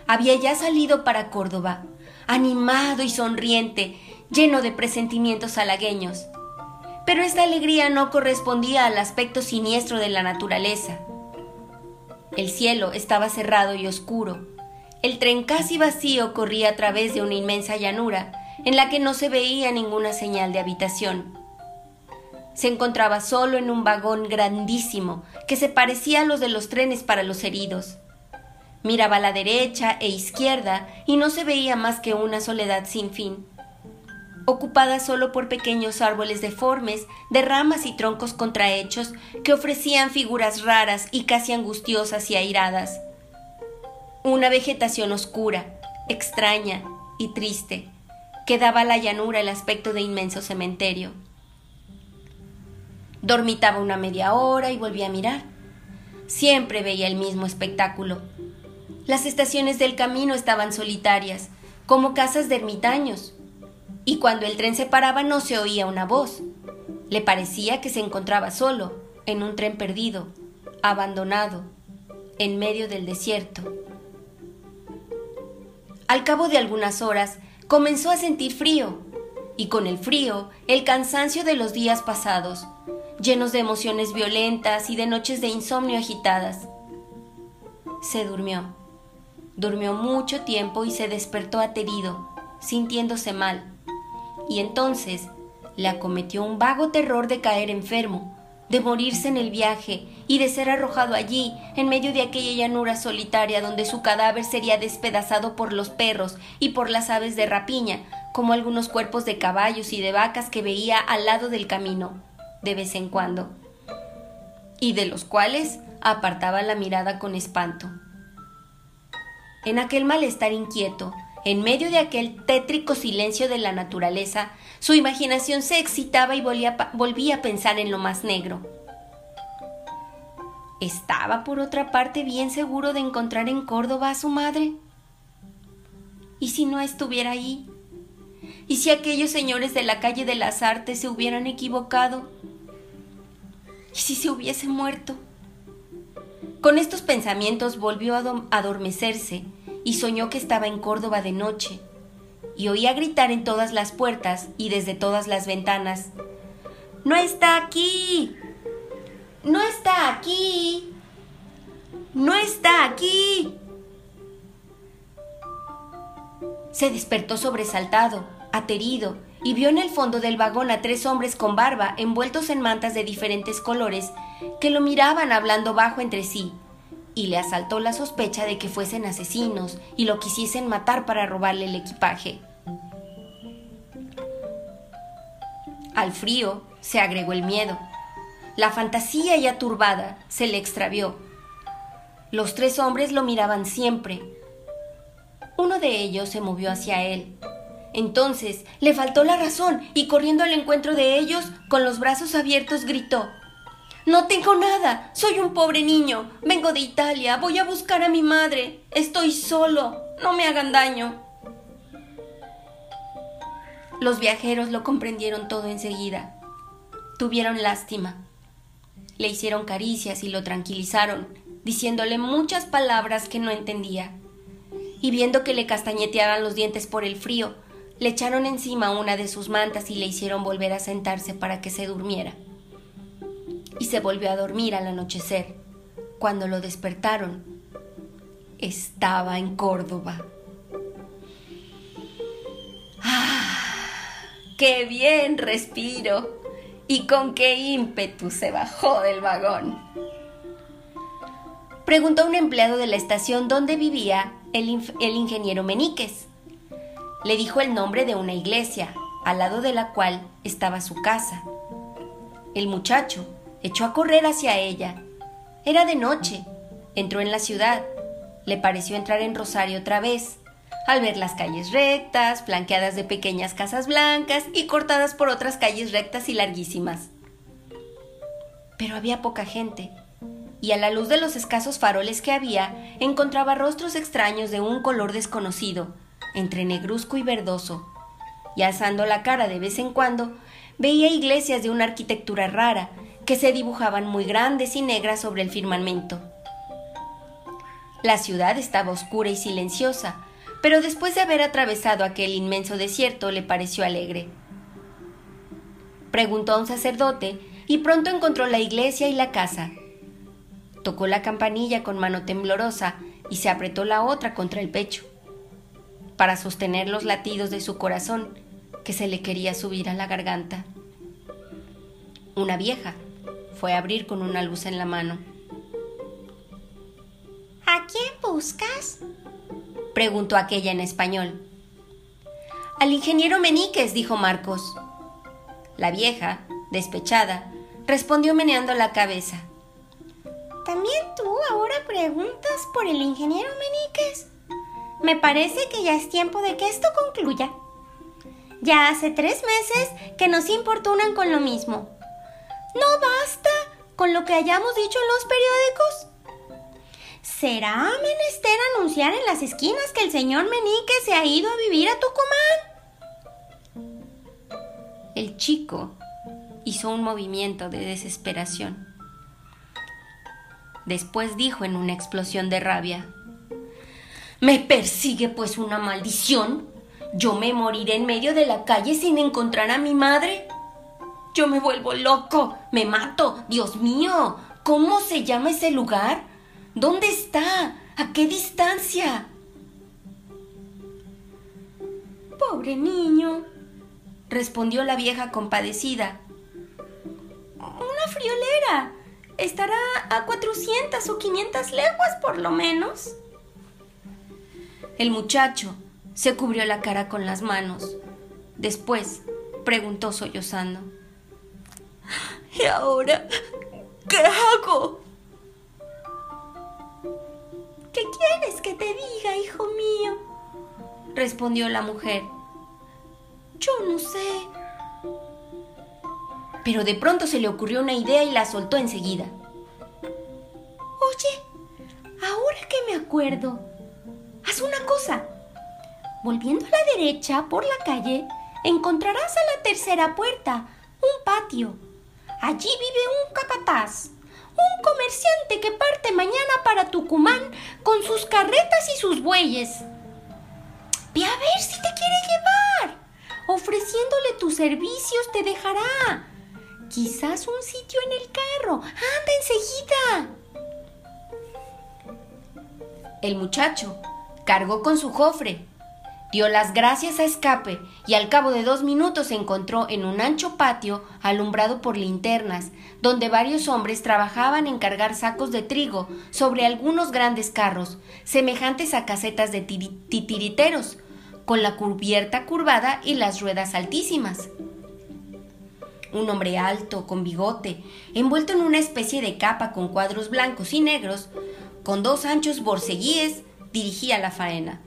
había ya salido para Córdoba, animado y sonriente, lleno de presentimientos halagueños. Pero esta alegría no correspondía al aspecto siniestro de la naturaleza. El cielo estaba cerrado y oscuro. El tren casi vacío corría a través de una inmensa llanura en la que no se veía ninguna señal de habitación. Se encontraba solo en un vagón grandísimo que se parecía a los de los trenes para los heridos. Miraba a la derecha e izquierda y no se veía más que una soledad sin fin ocupada solo por pequeños árboles deformes, de ramas y troncos contrahechos que ofrecían figuras raras y casi angustiosas y airadas. Una vegetación oscura, extraña y triste, que daba a la llanura el aspecto de inmenso cementerio. Dormitaba una media hora y volvía a mirar. Siempre veía el mismo espectáculo. Las estaciones del camino estaban solitarias, como casas de ermitaños, y cuando el tren se paraba no se oía una voz. Le parecía que se encontraba solo, en un tren perdido, abandonado, en medio del desierto. Al cabo de algunas horas comenzó a sentir frío, y con el frío el cansancio de los días pasados, llenos de emociones violentas y de noches de insomnio agitadas. Se durmió. Durmió mucho tiempo y se despertó aterido, sintiéndose mal y entonces le acometió un vago terror de caer enfermo, de morirse en el viaje y de ser arrojado allí, en medio de aquella llanura solitaria donde su cadáver sería despedazado por los perros y por las aves de rapiña, como algunos cuerpos de caballos y de vacas que veía al lado del camino, de vez en cuando, y de los cuales apartaba la mirada con espanto. En aquel malestar inquieto, en medio de aquel tétrico silencio de la naturaleza, su imaginación se excitaba y volvía, volvía a pensar en lo más negro. ¿Estaba por otra parte bien seguro de encontrar en Córdoba a su madre? ¿Y si no estuviera ahí? ¿Y si aquellos señores de la calle de las Artes se hubieran equivocado? ¿Y si se hubiese muerto? Con estos pensamientos volvió a adormecerse y soñó que estaba en Córdoba de noche, y oía gritar en todas las puertas y desde todas las ventanas, ¡No está aquí! ¡No está aquí! ¡No está aquí! Se despertó sobresaltado, aterido, y vio en el fondo del vagón a tres hombres con barba envueltos en mantas de diferentes colores que lo miraban hablando bajo entre sí y le asaltó la sospecha de que fuesen asesinos y lo quisiesen matar para robarle el equipaje. Al frío se agregó el miedo. La fantasía ya turbada se le extravió. Los tres hombres lo miraban siempre. Uno de ellos se movió hacia él. Entonces le faltó la razón y corriendo al encuentro de ellos, con los brazos abiertos, gritó no tengo nada. Soy un pobre niño. Vengo de Italia. Voy a buscar a mi madre. Estoy solo. No me hagan daño. Los viajeros lo comprendieron todo enseguida. Tuvieron lástima. Le hicieron caricias y lo tranquilizaron, diciéndole muchas palabras que no entendía. Y viendo que le castañeteaban los dientes por el frío, le echaron encima una de sus mantas y le hicieron volver a sentarse para que se durmiera y se volvió a dormir al anochecer. Cuando lo despertaron, estaba en Córdoba. ¡Ah! ¡Qué bien respiro! Y con qué ímpetu se bajó del vagón. Preguntó a un empleado de la estación dónde vivía el, el ingeniero Meníquez. Le dijo el nombre de una iglesia, al lado de la cual estaba su casa. El muchacho, echó a correr hacia ella. Era de noche. Entró en la ciudad. Le pareció entrar en Rosario otra vez, al ver las calles rectas, flanqueadas de pequeñas casas blancas y cortadas por otras calles rectas y larguísimas. Pero había poca gente, y a la luz de los escasos faroles que había, encontraba rostros extraños de un color desconocido, entre negruzco y verdoso, y alzando la cara de vez en cuando, veía iglesias de una arquitectura rara, que se dibujaban muy grandes y negras sobre el firmamento. La ciudad estaba oscura y silenciosa, pero después de haber atravesado aquel inmenso desierto le pareció alegre. Preguntó a un sacerdote y pronto encontró la iglesia y la casa. Tocó la campanilla con mano temblorosa y se apretó la otra contra el pecho, para sostener los latidos de su corazón que se le quería subir a la garganta. Una vieja, fue a abrir con una luz en la mano. ¿A quién buscas? preguntó aquella en español. Al ingeniero Meníquez, dijo Marcos. La vieja, despechada, respondió meneando la cabeza. ¿También tú ahora preguntas por el ingeniero Meníquez? Me parece que ya es tiempo de que esto concluya. Ya hace tres meses que nos importunan con lo mismo. ¿No basta con lo que hayamos dicho en los periódicos? ¿Será menester anunciar en las esquinas que el señor Menique se ha ido a vivir a Tucumán? El chico hizo un movimiento de desesperación. Después dijo en una explosión de rabia, ¿Me persigue pues una maldición? ¿Yo me moriré en medio de la calle sin encontrar a mi madre? Yo me vuelvo loco, me mato. Dios mío, ¿cómo se llama ese lugar? ¿Dónde está? ¿A qué distancia? Pobre niño, respondió la vieja compadecida. Una friolera. Estará a 400 o 500 leguas por lo menos. El muchacho se cubrió la cara con las manos. Después preguntó sollozando. ¿Y ahora qué hago? ¿Qué quieres que te diga, hijo mío? respondió la mujer. Yo no sé. Pero de pronto se le ocurrió una idea y la soltó enseguida. Oye, ahora que me acuerdo, haz una cosa. Volviendo a la derecha por la calle, encontrarás a la tercera puerta un patio. Allí vive un capataz, un comerciante que parte mañana para Tucumán con sus carretas y sus bueyes. Ve a ver si te quiere llevar. Ofreciéndole tus servicios te dejará. Quizás un sitio en el carro. Anda enseguida. El muchacho cargó con su cofre, dio las gracias a Escape y al cabo de dos minutos se encontró en un ancho patio alumbrado por linternas, donde varios hombres trabajaban en cargar sacos de trigo sobre algunos grandes carros, semejantes a casetas de titiriteros, con la cubierta curvada y las ruedas altísimas. Un hombre alto, con bigote, envuelto en una especie de capa con cuadros blancos y negros, con dos anchos borceguíes, dirigía la faena.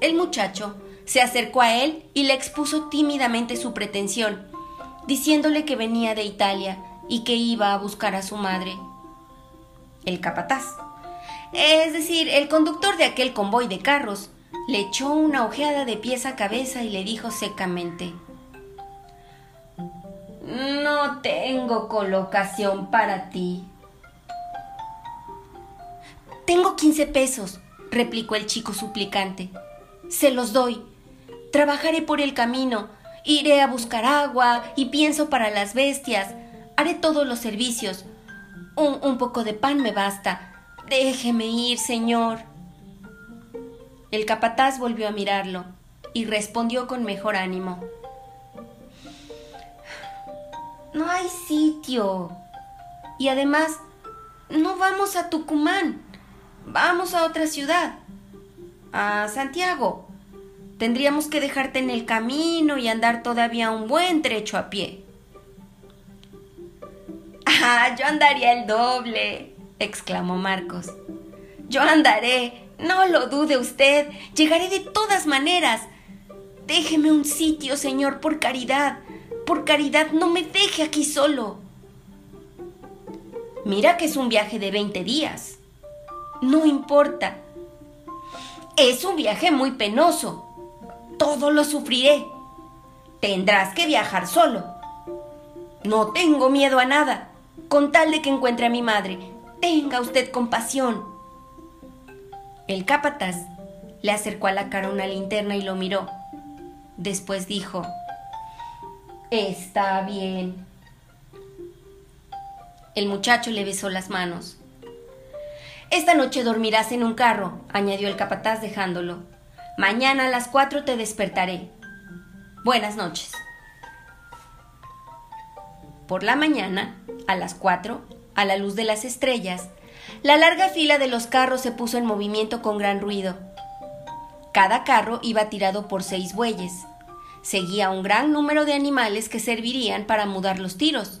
El muchacho se acercó a él y le expuso tímidamente su pretensión, diciéndole que venía de Italia y que iba a buscar a su madre. El capataz, es decir, el conductor de aquel convoy de carros, le echó una ojeada de pies a cabeza y le dijo secamente No tengo colocación para ti. Tengo quince pesos, replicó el chico suplicante. Se los doy. Trabajaré por el camino, iré a buscar agua y pienso para las bestias. Haré todos los servicios. Un, un poco de pan me basta. Déjeme ir, señor. El capataz volvió a mirarlo y respondió con mejor ánimo. No hay sitio. Y además, no vamos a Tucumán. Vamos a otra ciudad. A Santiago. Tendríamos que dejarte en el camino y andar todavía un buen trecho a pie. [LAUGHS] Ah, yo andaría el doble, exclamó Marcos. Yo andaré, no lo dude usted. Llegaré de todas maneras. Déjeme un sitio, señor, por caridad. Por caridad, no me deje aquí solo. Mira que es un viaje de 20 días. No importa. Es un viaje muy penoso. Todo lo sufriré. Tendrás que viajar solo. No tengo miedo a nada, con tal de que encuentre a mi madre. Tenga usted compasión. El capataz le acercó a la cara una linterna y lo miró. Después dijo, Está bien. El muchacho le besó las manos. Esta noche dormirás en un carro, añadió el capataz dejándolo. Mañana a las cuatro te despertaré. Buenas noches. Por la mañana, a las cuatro, a la luz de las estrellas, la larga fila de los carros se puso en movimiento con gran ruido. Cada carro iba tirado por seis bueyes. Seguía un gran número de animales que servirían para mudar los tiros.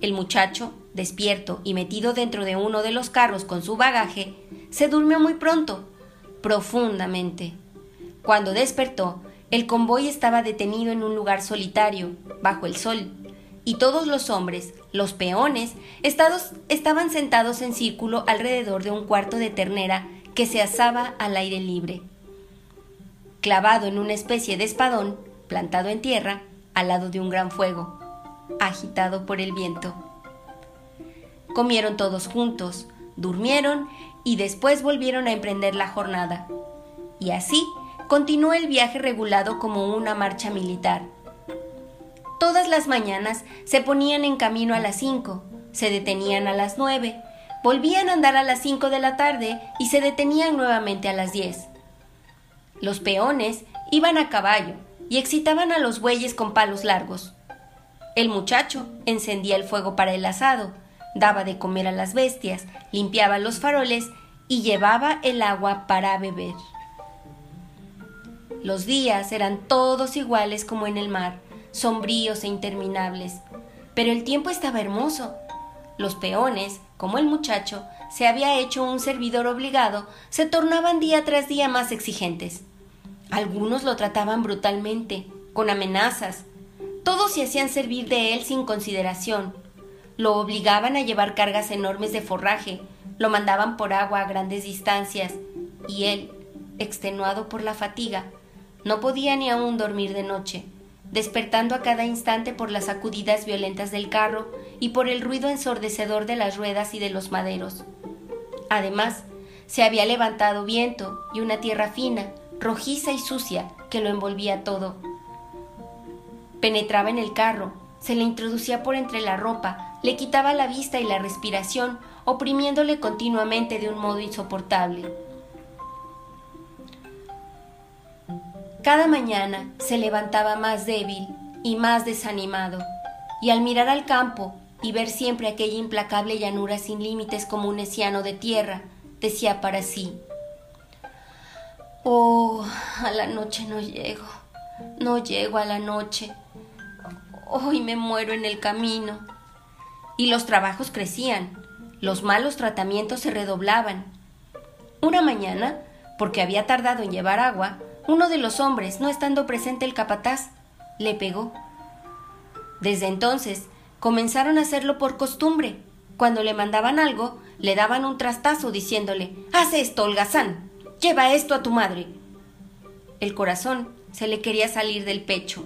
El muchacho, despierto y metido dentro de uno de los carros con su bagaje, se durmió muy pronto, profundamente. Cuando despertó, el convoy estaba detenido en un lugar solitario, bajo el sol, y todos los hombres, los peones, estaban sentados en círculo alrededor de un cuarto de ternera que se asaba al aire libre. Clavado en una especie de espadón, plantado en tierra, al lado de un gran fuego, agitado por el viento. Comieron todos juntos, durmieron y después volvieron a emprender la jornada. Y así continuó el viaje regulado como una marcha militar Todas las mañanas se ponían en camino a las cinco, se detenían a las nueve, volvían a andar a las cinco de la tarde y se detenían nuevamente a las diez. Los peones iban a caballo y excitaban a los bueyes con palos largos. El muchacho encendía el fuego para el asado, daba de comer a las bestias, limpiaba los faroles y llevaba el agua para beber. Los días eran todos iguales como en el mar, sombríos e interminables, pero el tiempo estaba hermoso. Los peones, como el muchacho, se había hecho un servidor obligado, se tornaban día tras día más exigentes. Algunos lo trataban brutalmente, con amenazas. Todos se hacían servir de él sin consideración. Lo obligaban a llevar cargas enormes de forraje, lo mandaban por agua a grandes distancias, y él, extenuado por la fatiga, no podía ni aún dormir de noche, despertando a cada instante por las sacudidas violentas del carro y por el ruido ensordecedor de las ruedas y de los maderos. Además, se había levantado viento y una tierra fina, rojiza y sucia, que lo envolvía todo. Penetraba en el carro, se le introducía por entre la ropa, le quitaba la vista y la respiración, oprimiéndole continuamente de un modo insoportable. Cada mañana se levantaba más débil y más desanimado, y al mirar al campo y ver siempre aquella implacable llanura sin límites como un esiano de tierra, decía para sí, Oh, a la noche no llego, no llego a la noche. Hoy me muero en el camino. Y los trabajos crecían, los malos tratamientos se redoblaban. Una mañana, porque había tardado en llevar agua, uno de los hombres, no estando presente el capataz, le pegó. Desde entonces comenzaron a hacerlo por costumbre. Cuando le mandaban algo, le daban un trastazo diciéndole Haz esto, holgazán. Lleva esto a tu madre. El corazón se le quería salir del pecho.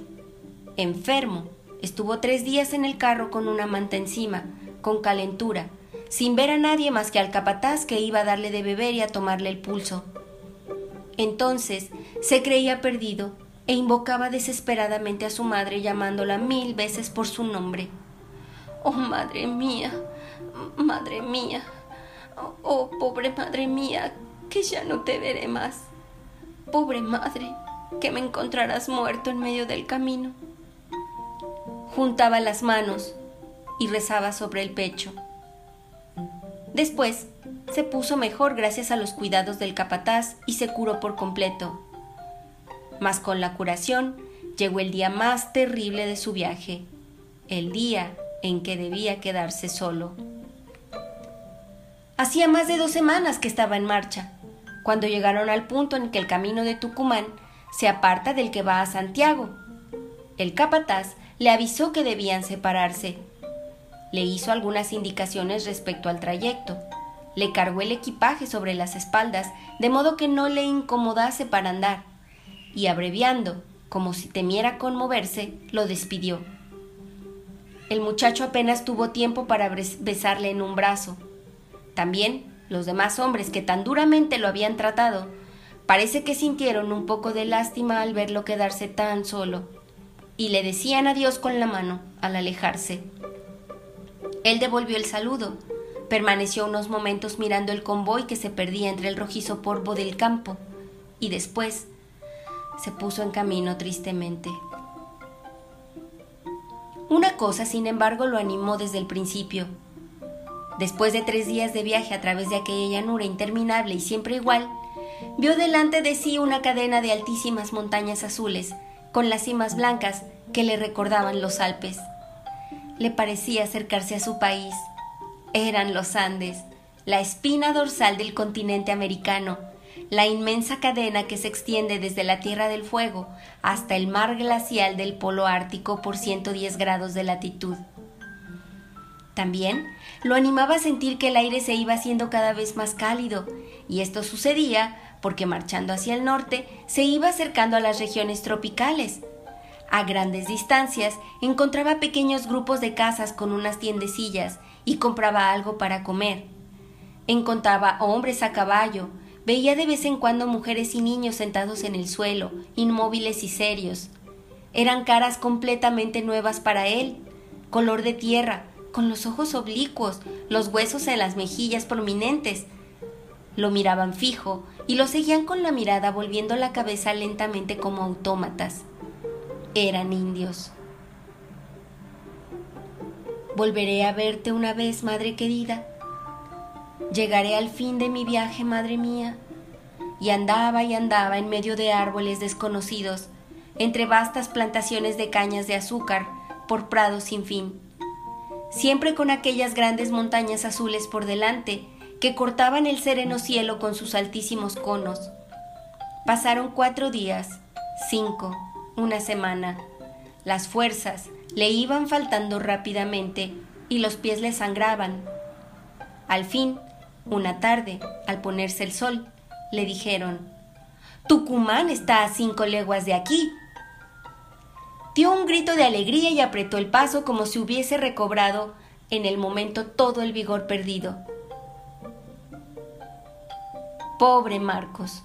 Enfermo, estuvo tres días en el carro con una manta encima, con calentura, sin ver a nadie más que al capataz que iba a darle de beber y a tomarle el pulso. Entonces se creía perdido e invocaba desesperadamente a su madre llamándola mil veces por su nombre. Oh, madre mía, madre mía, oh, pobre madre mía, que ya no te veré más. Pobre madre, que me encontrarás muerto en medio del camino. Juntaba las manos y rezaba sobre el pecho. Después se puso mejor gracias a los cuidados del capataz y se curó por completo. Mas con la curación llegó el día más terrible de su viaje, el día en que debía quedarse solo. Hacía más de dos semanas que estaba en marcha, cuando llegaron al punto en que el camino de Tucumán se aparta del que va a Santiago. El capataz le avisó que debían separarse. Le hizo algunas indicaciones respecto al trayecto. Le cargó el equipaje sobre las espaldas, de modo que no le incomodase para andar, y abreviando, como si temiera conmoverse, lo despidió. El muchacho apenas tuvo tiempo para besarle en un brazo. También los demás hombres que tan duramente lo habían tratado, parece que sintieron un poco de lástima al verlo quedarse tan solo, y le decían adiós con la mano al alejarse. Él devolvió el saludo, permaneció unos momentos mirando el convoy que se perdía entre el rojizo polvo del campo, y después se puso en camino tristemente. Una cosa, sin embargo, lo animó desde el principio, Después de tres días de viaje a través de aquella llanura interminable y siempre igual, vio delante de sí una cadena de altísimas montañas azules, con las cimas blancas que le recordaban los Alpes. Le parecía acercarse a su país. Eran los Andes, la espina dorsal del continente americano, la inmensa cadena que se extiende desde la Tierra del Fuego hasta el mar glacial del Polo Ártico por 110 grados de latitud. También lo animaba a sentir que el aire se iba haciendo cada vez más cálido, y esto sucedía porque marchando hacia el norte se iba acercando a las regiones tropicales. A grandes distancias encontraba pequeños grupos de casas con unas tiendecillas y compraba algo para comer. Encontraba hombres a caballo, veía de vez en cuando mujeres y niños sentados en el suelo, inmóviles y serios. Eran caras completamente nuevas para él, color de tierra, con los ojos oblicuos, los huesos en las mejillas prominentes. Lo miraban fijo y lo seguían con la mirada volviendo la cabeza lentamente como autómatas. Eran indios. Volveré a verte una vez, madre querida. Llegaré al fin de mi viaje, madre mía. Y andaba y andaba en medio de árboles desconocidos, entre vastas plantaciones de cañas de azúcar, por prados sin fin. Siempre con aquellas grandes montañas azules por delante, que cortaban el sereno cielo con sus altísimos conos. Pasaron cuatro días, cinco, una semana. Las fuerzas le iban faltando rápidamente y los pies le sangraban. Al fin, una tarde, al ponerse el sol, le dijeron, Tucumán está a cinco leguas de aquí. Dio un grito de alegría y apretó el paso como si hubiese recobrado en el momento todo el vigor perdido. Pobre Marcos.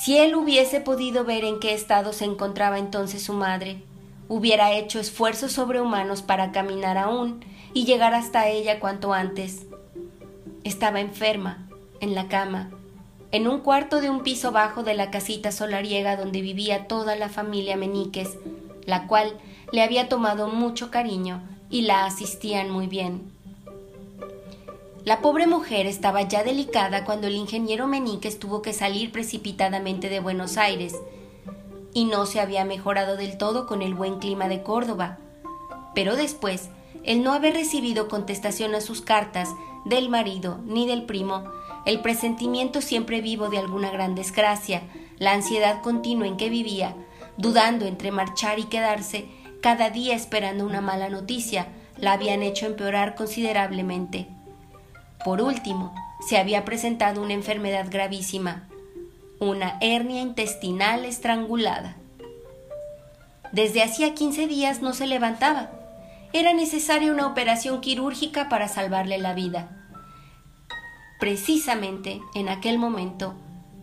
Si él hubiese podido ver en qué estado se encontraba entonces su madre, hubiera hecho esfuerzos sobrehumanos para caminar aún y llegar hasta ella cuanto antes. Estaba enferma, en la cama, en un cuarto de un piso bajo de la casita solariega donde vivía toda la familia Meníquez, la cual le había tomado mucho cariño y la asistían muy bien. La pobre mujer estaba ya delicada cuando el ingeniero Meníquez tuvo que salir precipitadamente de Buenos Aires, y no se había mejorado del todo con el buen clima de Córdoba. Pero después, el no haber recibido contestación a sus cartas del marido ni del primo, el presentimiento siempre vivo de alguna gran desgracia, la ansiedad continua en que vivía, dudando entre marchar y quedarse, cada día esperando una mala noticia, la habían hecho empeorar considerablemente. Por último, se había presentado una enfermedad gravísima, una hernia intestinal estrangulada. Desde hacía 15 días no se levantaba. Era necesaria una operación quirúrgica para salvarle la vida. Precisamente en aquel momento,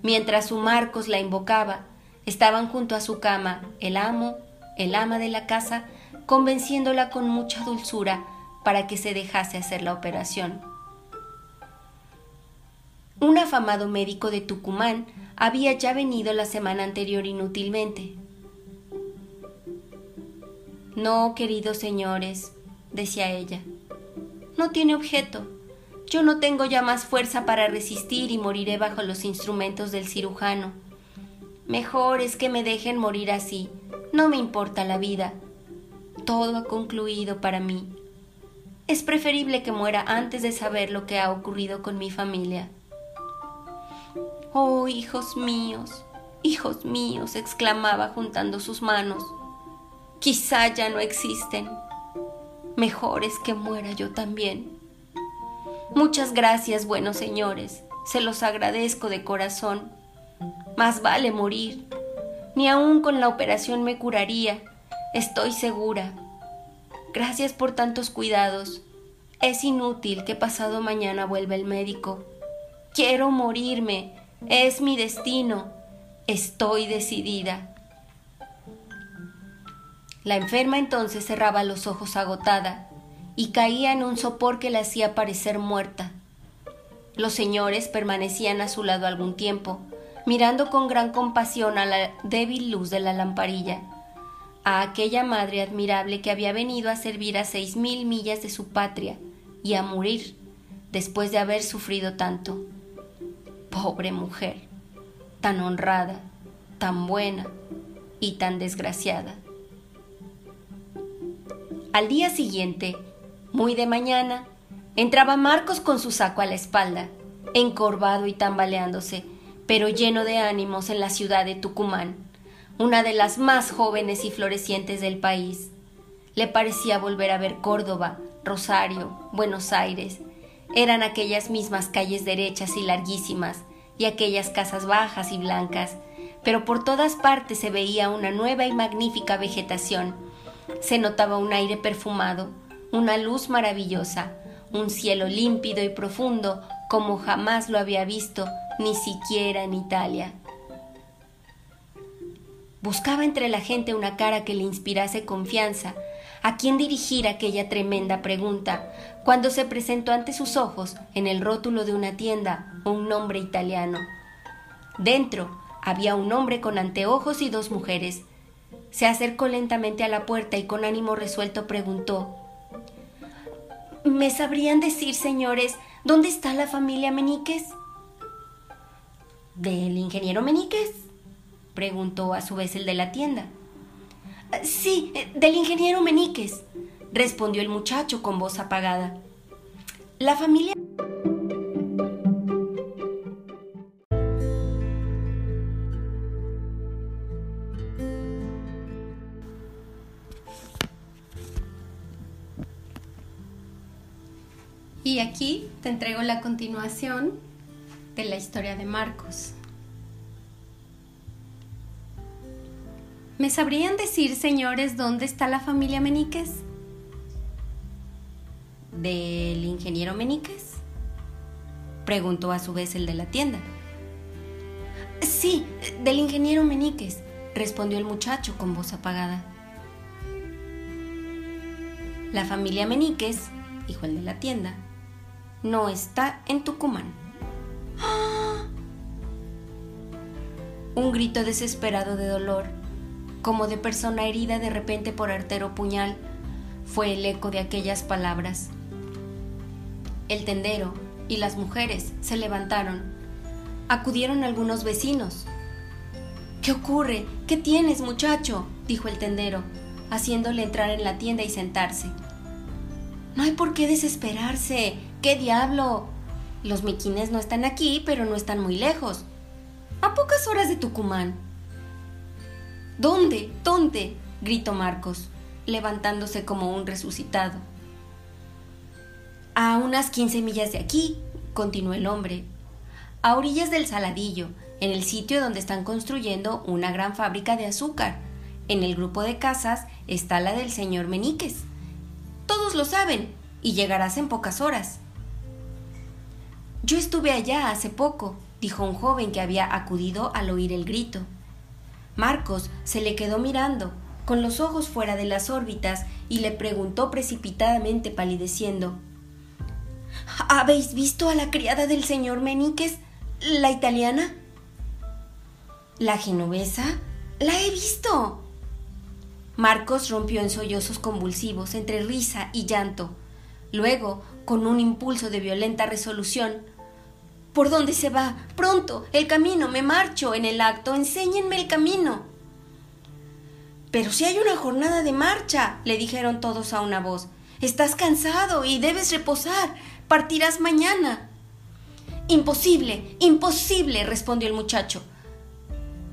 mientras su Marcos la invocaba, estaban junto a su cama el amo, el ama de la casa, convenciéndola con mucha dulzura para que se dejase hacer la operación. Un afamado médico de Tucumán había ya venido la semana anterior inútilmente. No, queridos señores, decía ella, no tiene objeto. Yo no tengo ya más fuerza para resistir y moriré bajo los instrumentos del cirujano. Mejor es que me dejen morir así. No me importa la vida. Todo ha concluido para mí. Es preferible que muera antes de saber lo que ha ocurrido con mi familia. Oh, hijos míos, hijos míos, exclamaba juntando sus manos. Quizá ya no existen. Mejor es que muera yo también. Muchas gracias, buenos señores. Se los agradezco de corazón. Más vale morir. Ni aun con la operación me curaría. Estoy segura. Gracias por tantos cuidados. Es inútil que pasado mañana vuelva el médico. Quiero morirme es mi destino. Estoy decidida. La enferma entonces cerraba los ojos agotada y caía en un sopor que la hacía parecer muerta. Los señores permanecían a su lado algún tiempo, mirando con gran compasión a la débil luz de la lamparilla, a aquella madre admirable que había venido a servir a seis mil millas de su patria y a morir después de haber sufrido tanto. Pobre mujer, tan honrada, tan buena y tan desgraciada. Al día siguiente, muy de mañana, entraba Marcos con su saco a la espalda, encorvado y tambaleándose, pero lleno de ánimos en la ciudad de Tucumán, una de las más jóvenes y florecientes del país. Le parecía volver a ver Córdoba, Rosario, Buenos Aires, eran aquellas mismas calles derechas y larguísimas, y aquellas casas bajas y blancas, pero por todas partes se veía una nueva y magnífica vegetación. Se notaba un aire perfumado, una luz maravillosa, un cielo límpido y profundo como jamás lo había visto, ni siquiera en Italia. Buscaba entre la gente una cara que le inspirase confianza, a quién dirigir aquella tremenda pregunta, cuando se presentó ante sus ojos, en el rótulo de una tienda, un nombre italiano. Dentro había un hombre con anteojos y dos mujeres. Se acercó lentamente a la puerta y con ánimo resuelto preguntó ¿Me sabrían decir, señores, dónde está la familia Meníquez? ¿Del ingeniero Meníquez? preguntó a su vez el de la tienda. Sí, del ingeniero Meníquez, respondió el muchacho con voz apagada. La familia... Y aquí te entrego la continuación de la historia de Marcos. ¿Me sabrían decir, señores, dónde está la familia Meníquez? ¿Del ingeniero Meníquez? Preguntó a su vez el de la tienda. Sí, del ingeniero Meníquez, respondió el muchacho con voz apagada. La familia Meníquez, dijo el de la tienda, no está en Tucumán. [GASPS] Un grito desesperado de dolor, como de persona herida de repente por artero puñal, fue el eco de aquellas palabras. El tendero y las mujeres se levantaron. Acudieron algunos vecinos. ¿Qué ocurre? ¿Qué tienes, muchacho? dijo el tendero, haciéndole entrar en la tienda y sentarse. No hay por qué desesperarse. ¿Qué diablo? Los miquines no están aquí, pero no están muy lejos. A pocas horas de Tucumán. ¿Dónde? ¿Dónde? gritó Marcos, levantándose como un resucitado. A unas quince millas de aquí, continuó el hombre, a orillas del Saladillo, en el sitio donde están construyendo una gran fábrica de azúcar. En el grupo de casas está la del señor Meníquez. Todos lo saben, y llegarás en pocas horas. Yo estuve allá hace poco, dijo un joven que había acudido al oír el grito. Marcos se le quedó mirando, con los ojos fuera de las órbitas, y le preguntó precipitadamente palideciendo ¿Habéis visto a la criada del señor Meníquez, la italiana? ¿La genovesa? La he visto. Marcos rompió en sollozos convulsivos entre risa y llanto. Luego, con un impulso de violenta resolución, ¿Por dónde se va? Pronto, el camino, me marcho en el acto, enséñenme el camino. Pero si hay una jornada de marcha, le dijeron todos a una voz. Estás cansado y debes reposar. Partirás mañana. Imposible, imposible, respondió el muchacho.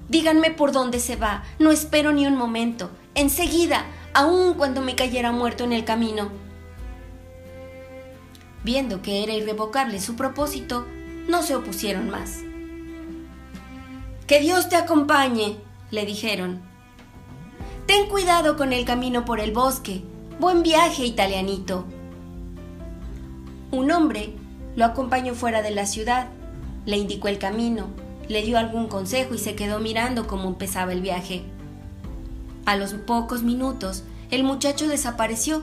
Díganme por dónde se va. No espero ni un momento. Enseguida, aun cuando me cayera muerto en el camino. Viendo que era irrevocable su propósito, no se opusieron más. Que Dios te acompañe, le dijeron. Ten cuidado con el camino por el bosque. Buen viaje, italianito. Un hombre lo acompañó fuera de la ciudad, le indicó el camino, le dio algún consejo y se quedó mirando cómo empezaba el viaje. A los pocos minutos, el muchacho desapareció,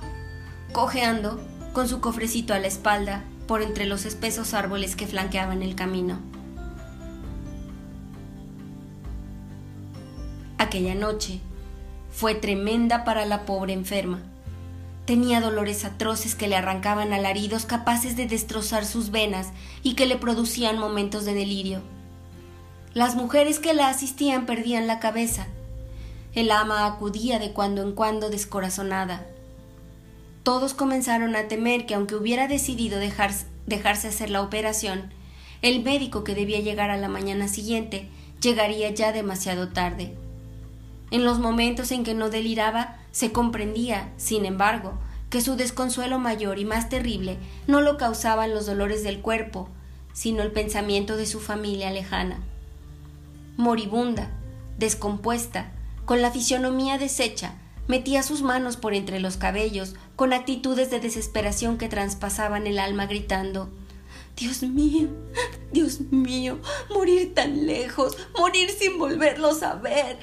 cojeando, con su cofrecito a la espalda, por entre los espesos árboles que flanqueaban el camino. Aquella noche fue tremenda para la pobre enferma. Tenía dolores atroces que le arrancaban alaridos capaces de destrozar sus venas y que le producían momentos de delirio. Las mujeres que la asistían perdían la cabeza. El ama acudía de cuando en cuando descorazonada. Todos comenzaron a temer que aunque hubiera decidido dejarse hacer la operación, el médico que debía llegar a la mañana siguiente llegaría ya demasiado tarde. En los momentos en que no deliraba, se comprendía, sin embargo, que su desconsuelo mayor y más terrible no lo causaban los dolores del cuerpo, sino el pensamiento de su familia lejana. Moribunda, descompuesta, con la fisionomía deshecha, metía sus manos por entre los cabellos, con actitudes de desesperación que traspasaban el alma, gritando Dios mío, Dios mío, morir tan lejos, morir sin volverlos a ver,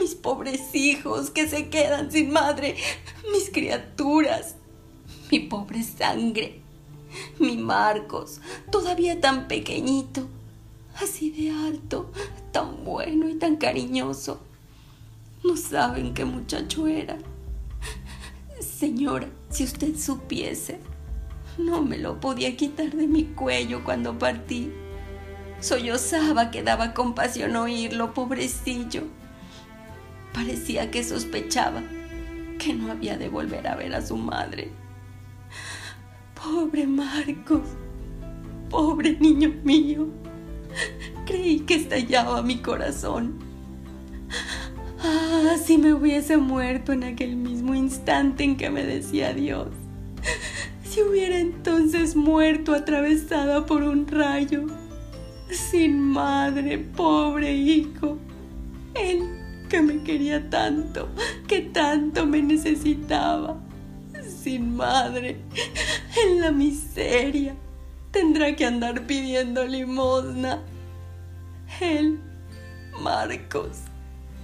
mis pobres hijos que se quedan sin madre, mis criaturas, mi pobre sangre, mi Marcos, todavía tan pequeñito, así de alto, tan bueno y tan cariñoso. No saben qué muchacho era. Señora, si usted supiese, No me lo podía quitar de mi cuello cuando partí. Sollozaba que daba compasión oírlo, pobrecillo. Parecía que sospechaba que no había de volver a ver a su madre. Pobre Marcos, pobre niño mío. Creí que estallaba mi corazón. Ah, si me hubiese muerto en aquel mismo instante en que me decía adiós. Si hubiera entonces muerto atravesada por un rayo, sin madre, pobre hijo. Él que me quería tanto, que tanto me necesitaba. Sin madre, en la miseria, tendrá que andar pidiendo limosna. Él, Marcos,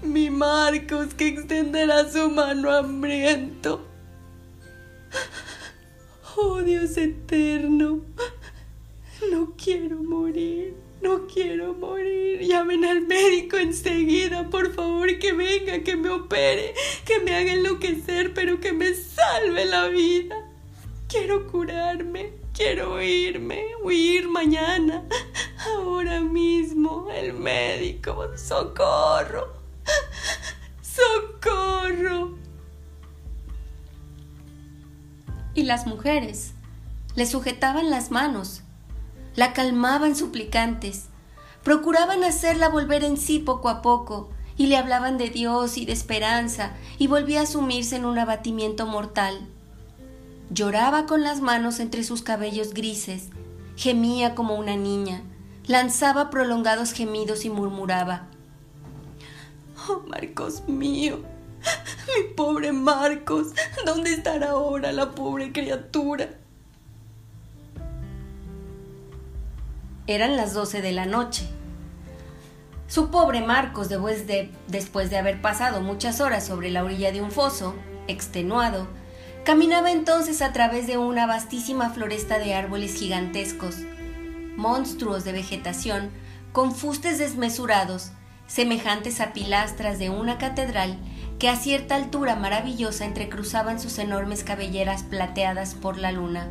mi Marcos, que extenderá su mano hambriento. Oh Dios eterno, no quiero morir. No quiero morir. Llamen al médico enseguida, por favor, que venga, que me opere, que me haga enloquecer, pero que me salve la vida. Quiero curarme, quiero irme, huir mañana, ahora mismo. El médico, socorro, socorro. Y las mujeres le sujetaban las manos la calmaban suplicantes, procuraban hacerla volver en sí poco a poco, y le hablaban de Dios y de esperanza, y volvía a sumirse en un abatimiento mortal. Lloraba con las manos entre sus cabellos grises, gemía como una niña, lanzaba prolongados gemidos y murmuraba Oh, Marcos mío, mi pobre Marcos, ¿dónde estará ahora la pobre criatura? Eran las doce de la noche. Su pobre Marcos, después de, después de haber pasado muchas horas sobre la orilla de un foso, extenuado, caminaba entonces a través de una vastísima floresta de árboles gigantescos, monstruos de vegetación, con fustes desmesurados, semejantes a pilastras de una catedral que a cierta altura maravillosa entrecruzaban sus enormes cabelleras plateadas por la luna.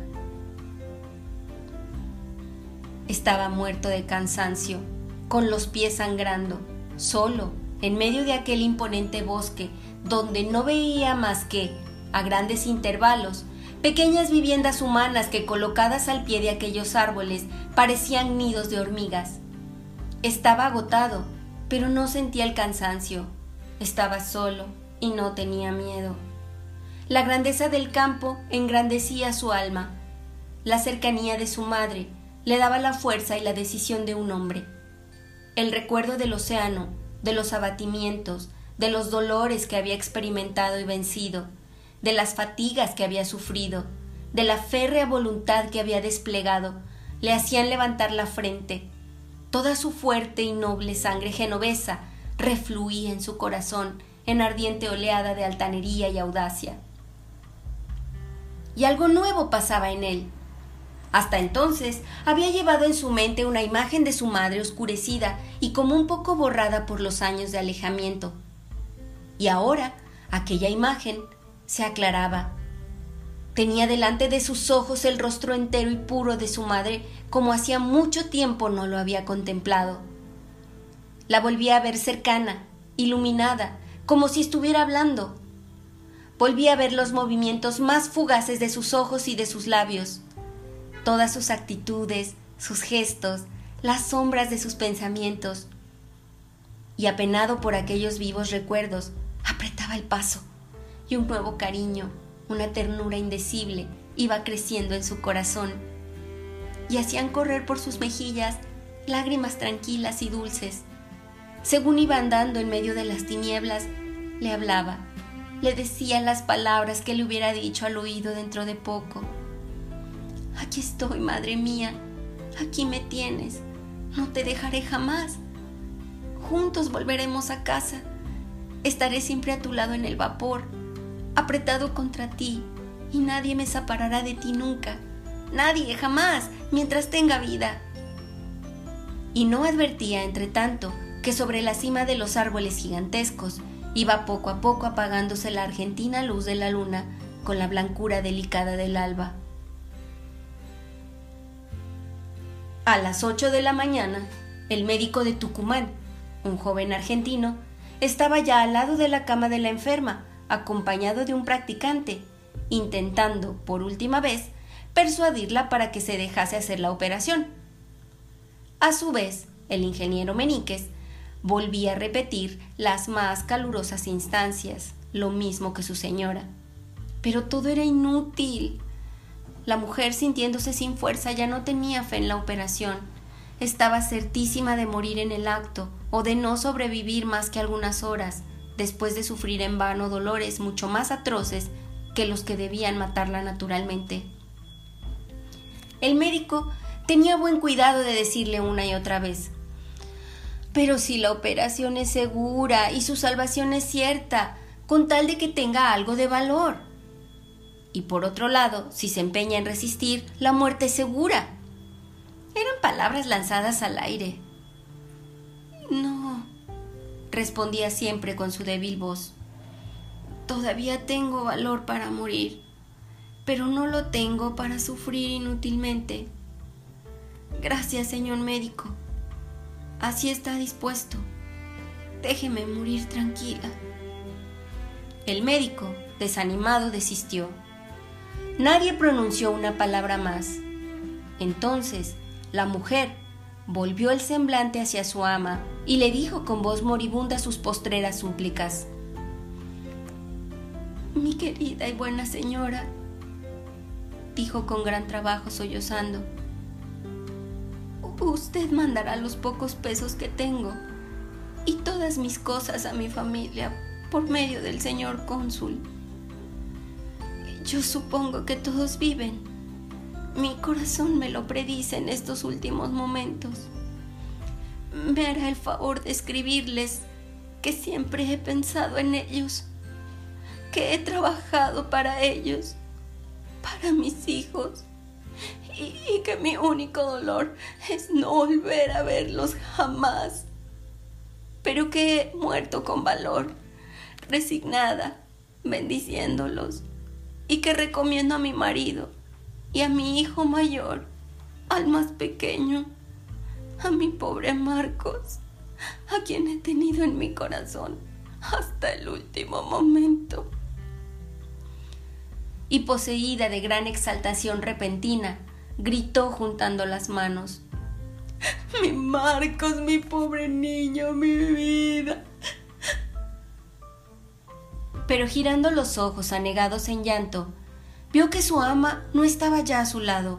Estaba muerto de cansancio, con los pies sangrando, solo, en medio de aquel imponente bosque, donde no veía más que, a grandes intervalos, pequeñas viviendas humanas que colocadas al pie de aquellos árboles parecían nidos de hormigas. Estaba agotado, pero no sentía el cansancio. Estaba solo y no tenía miedo. La grandeza del campo engrandecía su alma. La cercanía de su madre, le daba la fuerza y la decisión de un hombre. El recuerdo del océano, de los abatimientos, de los dolores que había experimentado y vencido, de las fatigas que había sufrido, de la férrea voluntad que había desplegado, le hacían levantar la frente. Toda su fuerte y noble sangre genovesa refluía en su corazón en ardiente oleada de altanería y audacia. Y algo nuevo pasaba en él. Hasta entonces había llevado en su mente una imagen de su madre oscurecida y como un poco borrada por los años de alejamiento. Y ahora aquella imagen se aclaraba. Tenía delante de sus ojos el rostro entero y puro de su madre como hacía mucho tiempo no lo había contemplado. La volvía a ver cercana, iluminada, como si estuviera hablando. Volvía a ver los movimientos más fugaces de sus ojos y de sus labios todas sus actitudes, sus gestos, las sombras de sus pensamientos. Y apenado por aquellos vivos recuerdos, apretaba el paso, y un nuevo cariño, una ternura indecible, iba creciendo en su corazón, y hacían correr por sus mejillas lágrimas tranquilas y dulces. Según iba andando en medio de las tinieblas, le hablaba, le decía las palabras que le hubiera dicho al oído dentro de poco Aquí estoy, madre mía, aquí me tienes, no te dejaré jamás. Juntos volveremos a casa, estaré siempre a tu lado en el vapor, apretado contra ti, y nadie me separará de ti nunca, nadie jamás, mientras tenga vida. Y no advertía, entre tanto, que sobre la cima de los árboles gigantescos iba poco a poco apagándose la argentina luz de la luna con la blancura delicada del alba. A las 8 de la mañana, el médico de Tucumán, un joven argentino, estaba ya al lado de la cama de la enferma, acompañado de un practicante, intentando, por última vez, persuadirla para que se dejase hacer la operación. A su vez, el ingeniero Meníquez volvía a repetir las más calurosas instancias, lo mismo que su señora. Pero todo era inútil. La mujer, sintiéndose sin fuerza, ya no tenía fe en la operación. Estaba certísima de morir en el acto o de no sobrevivir más que algunas horas, después de sufrir en vano dolores mucho más atroces que los que debían matarla naturalmente. El médico tenía buen cuidado de decirle una y otra vez Pero si la operación es segura y su salvación es cierta, con tal de que tenga algo de valor. Y por otro lado, si se empeña en resistir, la muerte es segura. Eran palabras lanzadas al aire. No, respondía siempre con su débil voz. Todavía tengo valor para morir, pero no lo tengo para sufrir inútilmente. Gracias, señor médico. Así está dispuesto. Déjeme morir tranquila. El médico, desanimado, desistió. Nadie pronunció una palabra más. Entonces, la mujer volvió el semblante hacia su ama y le dijo con voz moribunda sus postreras súplicas. Mi querida y buena señora, dijo con gran trabajo sollozando, usted mandará los pocos pesos que tengo y todas mis cosas a mi familia por medio del señor cónsul. Yo supongo que todos viven. Mi corazón me lo predice en estos últimos momentos. Me hará el favor de escribirles que siempre he pensado en ellos, que he trabajado para ellos, para mis hijos, y, y que mi único dolor es no volver a verlos jamás, pero que he muerto con valor resignada, bendiciéndolos, y que recomiendo a mi marido y a mi hijo mayor, al más pequeño, a mi pobre Marcos, a quien he tenido en mi corazón hasta el último momento. Y poseída de gran exaltación repentina, gritó juntando las manos. Mi Marcos, mi pobre niño, mi vida, pero girando los ojos anegados en llanto, vio que su ama no estaba ya a su lado.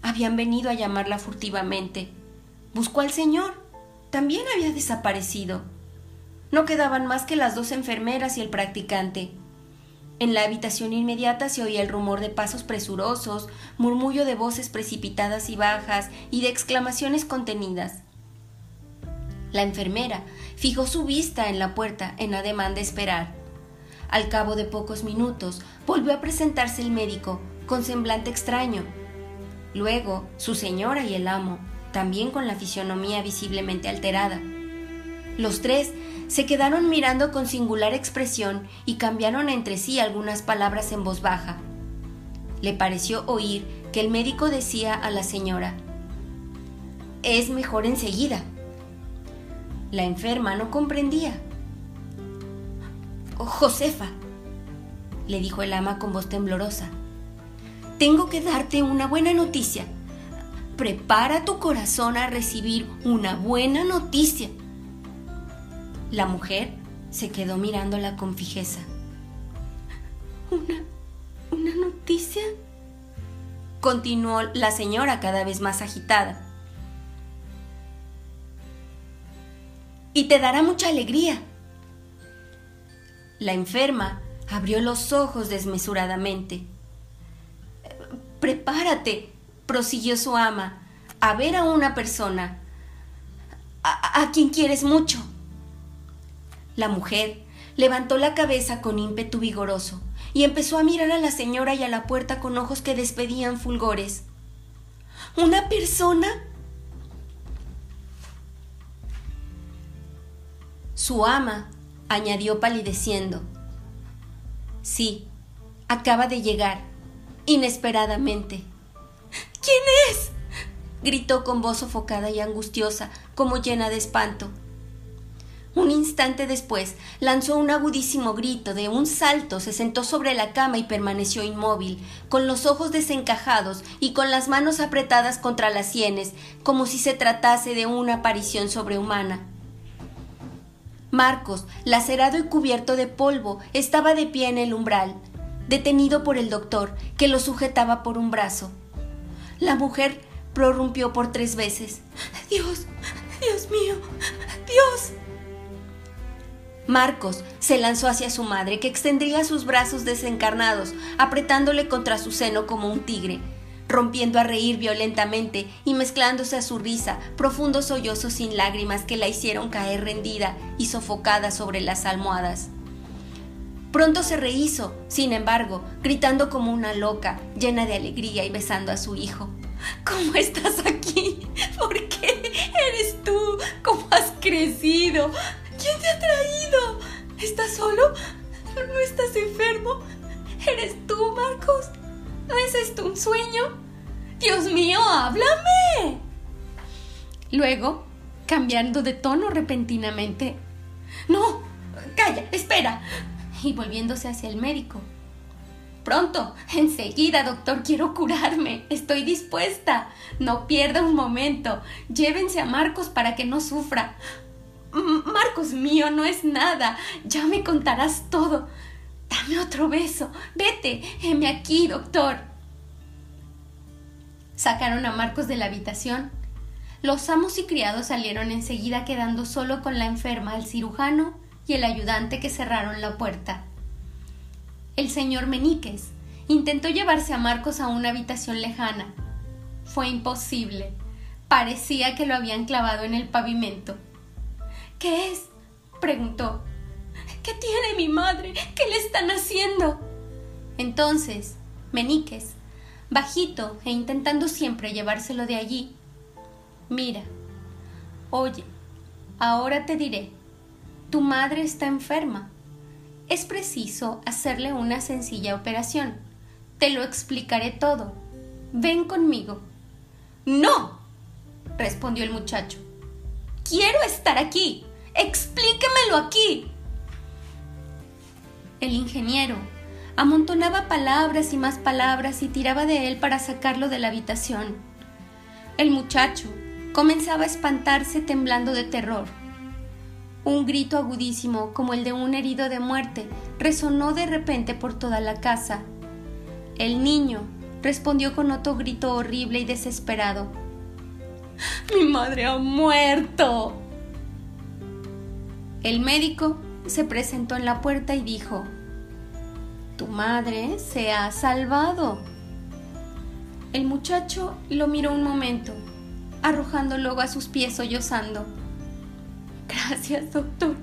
Habían venido a llamarla furtivamente. Buscó al señor. También había desaparecido. No quedaban más que las dos enfermeras y el practicante. En la habitación inmediata se oía el rumor de pasos presurosos, murmullo de voces precipitadas y bajas y de exclamaciones contenidas. La enfermera fijó su vista en la puerta en ademán de esperar. Al cabo de pocos minutos volvió a presentarse el médico, con semblante extraño. Luego, su señora y el amo, también con la fisionomía visiblemente alterada. Los tres se quedaron mirando con singular expresión y cambiaron entre sí algunas palabras en voz baja. Le pareció oír que el médico decía a la señora, Es mejor enseguida. La enferma no comprendía Josefa, le dijo el ama con voz temblorosa, tengo que darte una buena noticia. Prepara tu corazón a recibir una buena noticia. La mujer se quedó mirándola con fijeza. ¿Una, una noticia? Continuó la señora cada vez más agitada. Y te dará mucha alegría. La enferma abrió los ojos desmesuradamente. Prepárate, prosiguió su ama, a ver a una persona, a, quien quieres mucho. La mujer levantó la cabeza con ímpetu vigoroso y empezó a mirar a la señora y a la puerta con ojos que despedían fulgores. ¿Una persona? Su ama añadió palideciendo. Sí, acaba de llegar, inesperadamente. ¿Quién es? gritó con voz sofocada y angustiosa, como llena de espanto. Un instante después lanzó un agudísimo grito, de un salto se sentó sobre la cama y permaneció inmóvil, con los ojos desencajados y con las manos apretadas contra las sienes, como si se tratase de una aparición sobrehumana. Marcos, lacerado y cubierto de polvo, estaba de pie en el umbral, detenido por el doctor, que lo sujetaba por un brazo. La mujer prorrumpió por tres veces. Dios, Dios mío, Dios. Marcos se lanzó hacia su madre, que extendía sus brazos desencarnados, apretándole contra su seno como un tigre, rompiendo a reír violentamente y mezclándose a su risa profundos sollozos sin lágrimas que la hicieron caer rendida y sofocada sobre las almohadas. Pronto se rehizo, sin embargo, gritando como una loca, llena de alegría y besando a su hijo. ¿Cómo estás aquí? ¿Por qué? ¿Eres tú? ¿Cómo has crecido? ¿Quién te ha traído? ¿Estás solo? ¿No estás enfermo? ¿Eres tú, Marcos? ¿No es esto un sueño? Dios mío, háblame. Luego, cambiando de tono repentinamente, No, calla, espera. Y volviéndose hacia el médico. Pronto, enseguida, doctor, quiero curarme. Estoy dispuesta. No pierda un momento. Llévense a Marcos para que no sufra. Marcos mío, no es nada. Ya me contarás todo. Dame otro beso. Vete. Heme aquí, doctor. Sacaron a Marcos de la habitación. Los amos y criados salieron enseguida quedando solo con la enferma, el cirujano y el ayudante que cerraron la puerta. El señor Meníquez intentó llevarse a Marcos a una habitación lejana. Fue imposible. Parecía que lo habían clavado en el pavimento. ¿Qué es? preguntó. ¿Qué tiene mi madre? ¿Qué le están haciendo? Entonces, Meníquez, bajito e intentando siempre llevárselo de allí, mira, oye, ahora te diré, tu madre está enferma. Es preciso hacerle una sencilla operación. Te lo explicaré todo. Ven conmigo. No, respondió el muchacho. Quiero estar aquí. Explíquemelo aquí. El ingeniero amontonaba palabras y más palabras y tiraba de él para sacarlo de la habitación. El muchacho comenzaba a espantarse temblando de terror. Un grito agudísimo, como el de un herido de muerte, resonó de repente por toda la casa. El niño respondió con otro grito horrible y desesperado. Mi madre ha muerto. El médico se presentó en la puerta y dijo, Tu madre se ha salvado. El muchacho lo miró un momento, arrojando luego a sus pies sollozando. Gracias, doctor.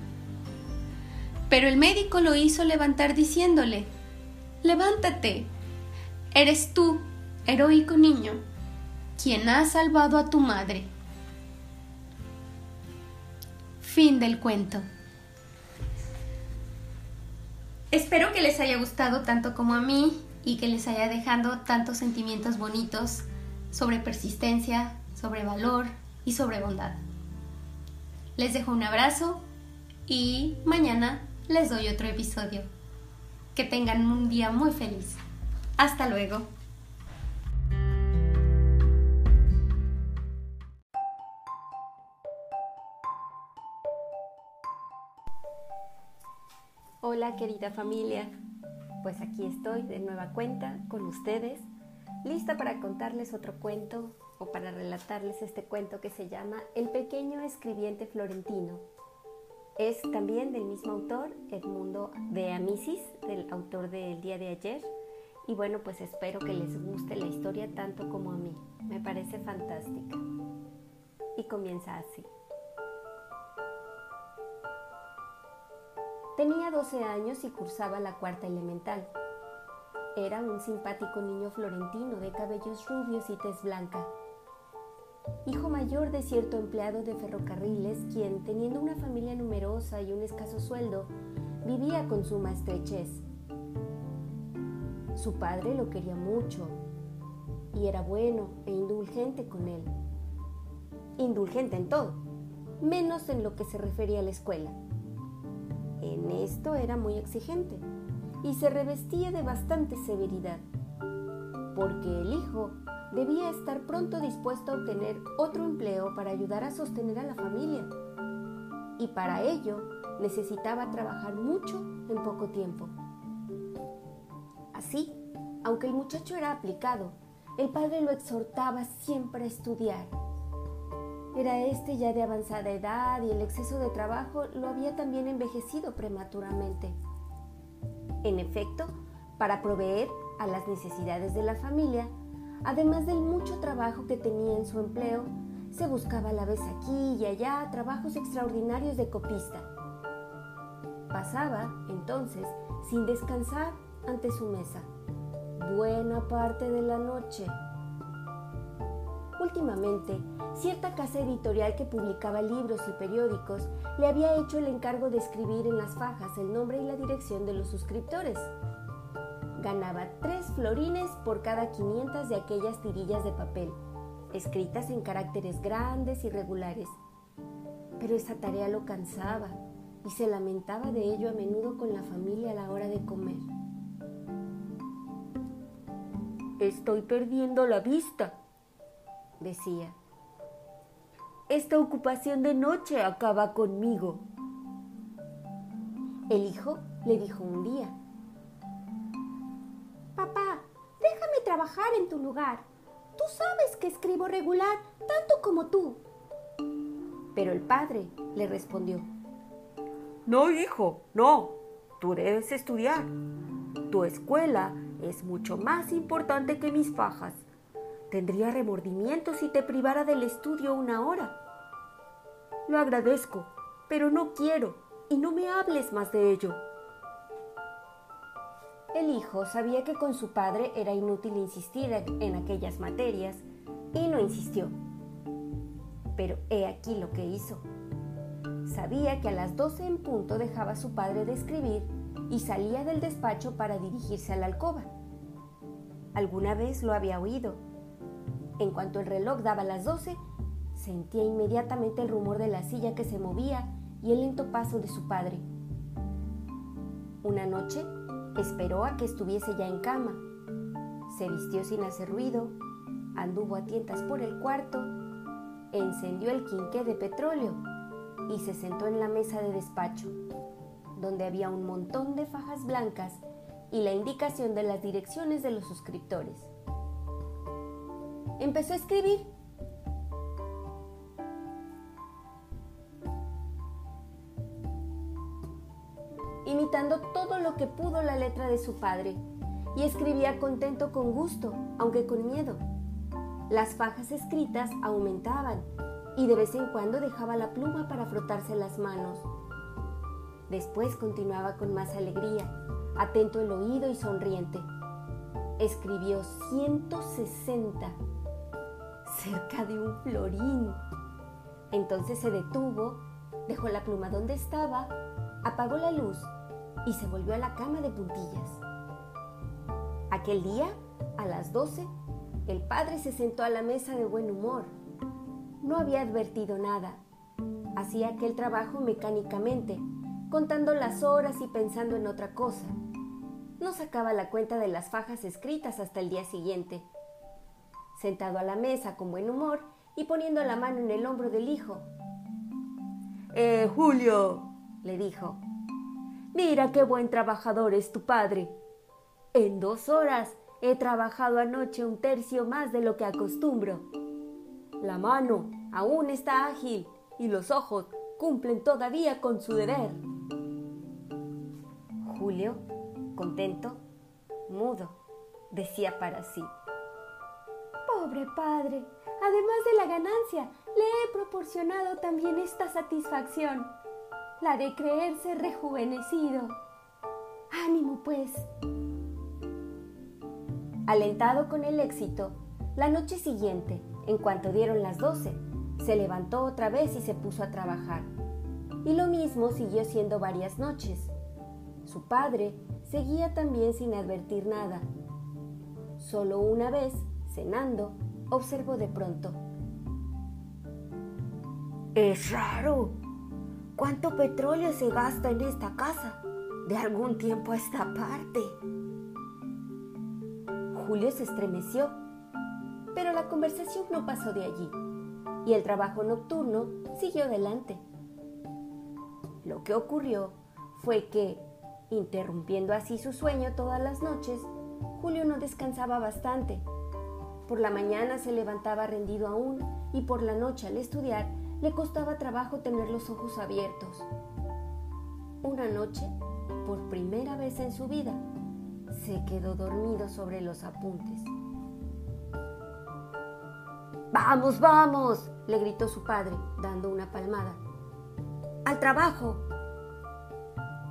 Pero el médico lo hizo levantar diciéndole, Levántate, eres tú, heroico niño, quien ha salvado a tu madre. Fin del cuento. Espero que les haya gustado tanto como a mí y que les haya dejado tantos sentimientos bonitos sobre persistencia, sobre valor y sobre bondad. Les dejo un abrazo y mañana les doy otro episodio. Que tengan un día muy feliz. Hasta luego. Hola querida familia, pues aquí estoy de nueva cuenta con ustedes, lista para contarles otro cuento o para relatarles este cuento que se llama El pequeño escribiente florentino. Es también del mismo autor, Edmundo de Amicis, del autor del día de ayer. Y bueno, pues espero que les guste la historia tanto como a mí. Me parece fantástica. Y comienza así. Tenía 12 años y cursaba la cuarta elemental. Era un simpático niño florentino de cabellos rubios y tez blanca. Hijo mayor de cierto empleado de ferrocarriles, quien, teniendo una familia numerosa y un escaso sueldo, vivía con suma estrechez. Su padre lo quería mucho y era bueno e indulgente con él, indulgente en todo, menos en lo que se refería a la escuela. En esto era muy exigente y se revestía de bastante severidad, porque el hijo debía estar pronto dispuesto a obtener otro empleo para ayudar a sostener a la familia, y para ello necesitaba trabajar mucho en poco tiempo. Así, aunque el muchacho era aplicado, el padre lo exhortaba siempre a estudiar. Era este ya de avanzada edad y el exceso de trabajo lo había también envejecido prematuramente. En efecto, para proveer a las necesidades de la familia, además del mucho trabajo que tenía en su empleo, se buscaba a la vez aquí y allá trabajos extraordinarios de copista. Pasaba, entonces, sin descansar ante su mesa, buena parte de la noche. Últimamente, cierta casa editorial que publicaba libros y periódicos le había hecho el encargo de escribir en las fajas el nombre y la dirección de los suscriptores. Ganaba tres florines por cada 500 de aquellas tirillas de papel, escritas en caracteres grandes y regulares. Pero esa tarea lo cansaba y se lamentaba de ello a menudo con la familia a la hora de comer. Estoy perdiendo la vista, decía. Esta ocupación de noche acaba conmigo. El hijo le dijo un día. Papá, déjame trabajar en tu lugar. Tú sabes que escribo regular, tanto como tú. Pero el padre le respondió. No, hijo, no. Tú debes estudiar. Tu escuela es mucho más importante que mis fajas. Tendría remordimiento si te privara del estudio una hora. Lo agradezco, pero no quiero y no me hables más de ello. El hijo sabía que con su padre era inútil insistir en aquellas materias y no insistió. Pero he aquí lo que hizo. Sabía que a las doce en punto dejaba su padre de escribir y salía del despacho para dirigirse a la alcoba. Alguna vez lo había oído en cuanto el reloj daba las doce, sentía inmediatamente el rumor de la silla que se movía y el lento paso de su padre. Una noche esperó a que estuviese ya en cama. Se vistió sin hacer ruido, anduvo a tientas por el cuarto, encendió el quinqué de petróleo y se sentó en la mesa de despacho, donde había un montón de fajas blancas y la indicación de las direcciones de los suscriptores empezó a escribir. imitando todo lo que pudo la letra de su padre, y escribía contento con gusto, aunque con miedo. Las fajas escritas aumentaban, y de vez en cuando dejaba la pluma para frotarse las manos. Después continuaba con más alegría, atento el oído y sonriente. Escribió 160 cerca de un florín. Entonces se detuvo, dejó la pluma donde estaba, apagó la luz y se volvió a la cama de puntillas. Aquel día, a las doce, el padre se sentó a la mesa de buen humor. No había advertido nada. Hacía aquel trabajo mecánicamente, contando las horas y pensando en otra cosa. No sacaba la cuenta de las fajas escritas hasta el día siguiente sentado a la mesa con buen humor y poniendo la mano en el hombro del hijo. Eh, Julio, le dijo, mira qué buen trabajador es tu padre. En dos horas he trabajado anoche un tercio más de lo que acostumbro. La mano aún está ágil y los ojos cumplen todavía con su deber. Julio, contento, mudo, decía para sí. Pobre padre, además de la ganancia, le he proporcionado también esta satisfacción, la de creerse rejuvenecido. Ánimo, pues. Alentado con el éxito, la noche siguiente, en cuanto dieron las doce, se levantó otra vez y se puso a trabajar. Y lo mismo siguió siendo varias noches. Su padre seguía también sin advertir nada. Solo una vez cenando, observó de pronto. Es raro. ¿Cuánto petróleo se gasta en esta casa? De algún tiempo a esta parte. Julio se estremeció, pero la conversación no pasó de allí y el trabajo nocturno siguió adelante. Lo que ocurrió fue que, interrumpiendo así su sueño todas las noches, Julio no descansaba bastante. Por la mañana se levantaba rendido aún y por la noche al estudiar le costaba trabajo tener los ojos abiertos. Una noche, por primera vez en su vida, se quedó dormido sobre los apuntes. Vamos, vamos, le gritó su padre, dando una palmada. Al trabajo.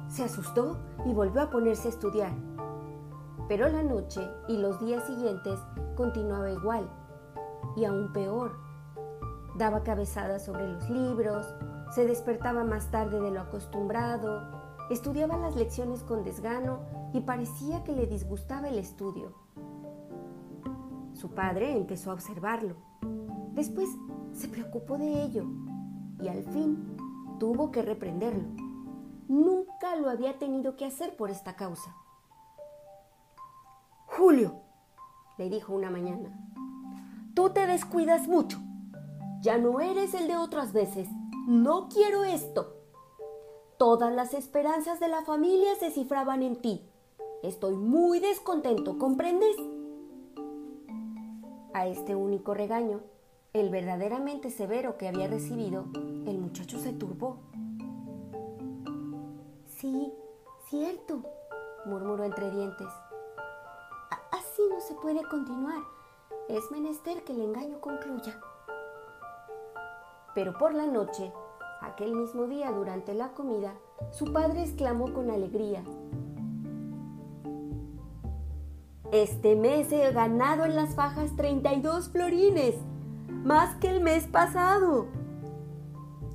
Se asustó y volvió a ponerse a estudiar. Pero la noche y los días siguientes continuaba igual, y aún peor. Daba cabezadas sobre los libros, se despertaba más tarde de lo acostumbrado, estudiaba las lecciones con desgano y parecía que le disgustaba el estudio. Su padre empezó a observarlo. Después se preocupó de ello y al fin tuvo que reprenderlo. Nunca lo había tenido que hacer por esta causa. Julio, le dijo una mañana, tú te descuidas mucho. Ya no eres el de otras veces. No quiero esto. Todas las esperanzas de la familia se cifraban en ti. Estoy muy descontento, ¿comprendes? A este único regaño, el verdaderamente severo que había recibido, el muchacho se turbó. Sí, cierto, murmuró entre dientes. No se puede continuar. Es menester que el engaño concluya. Pero por la noche, aquel mismo día durante la comida, su padre exclamó con alegría, este mes he ganado en las fajas 32 florines, más que el mes pasado.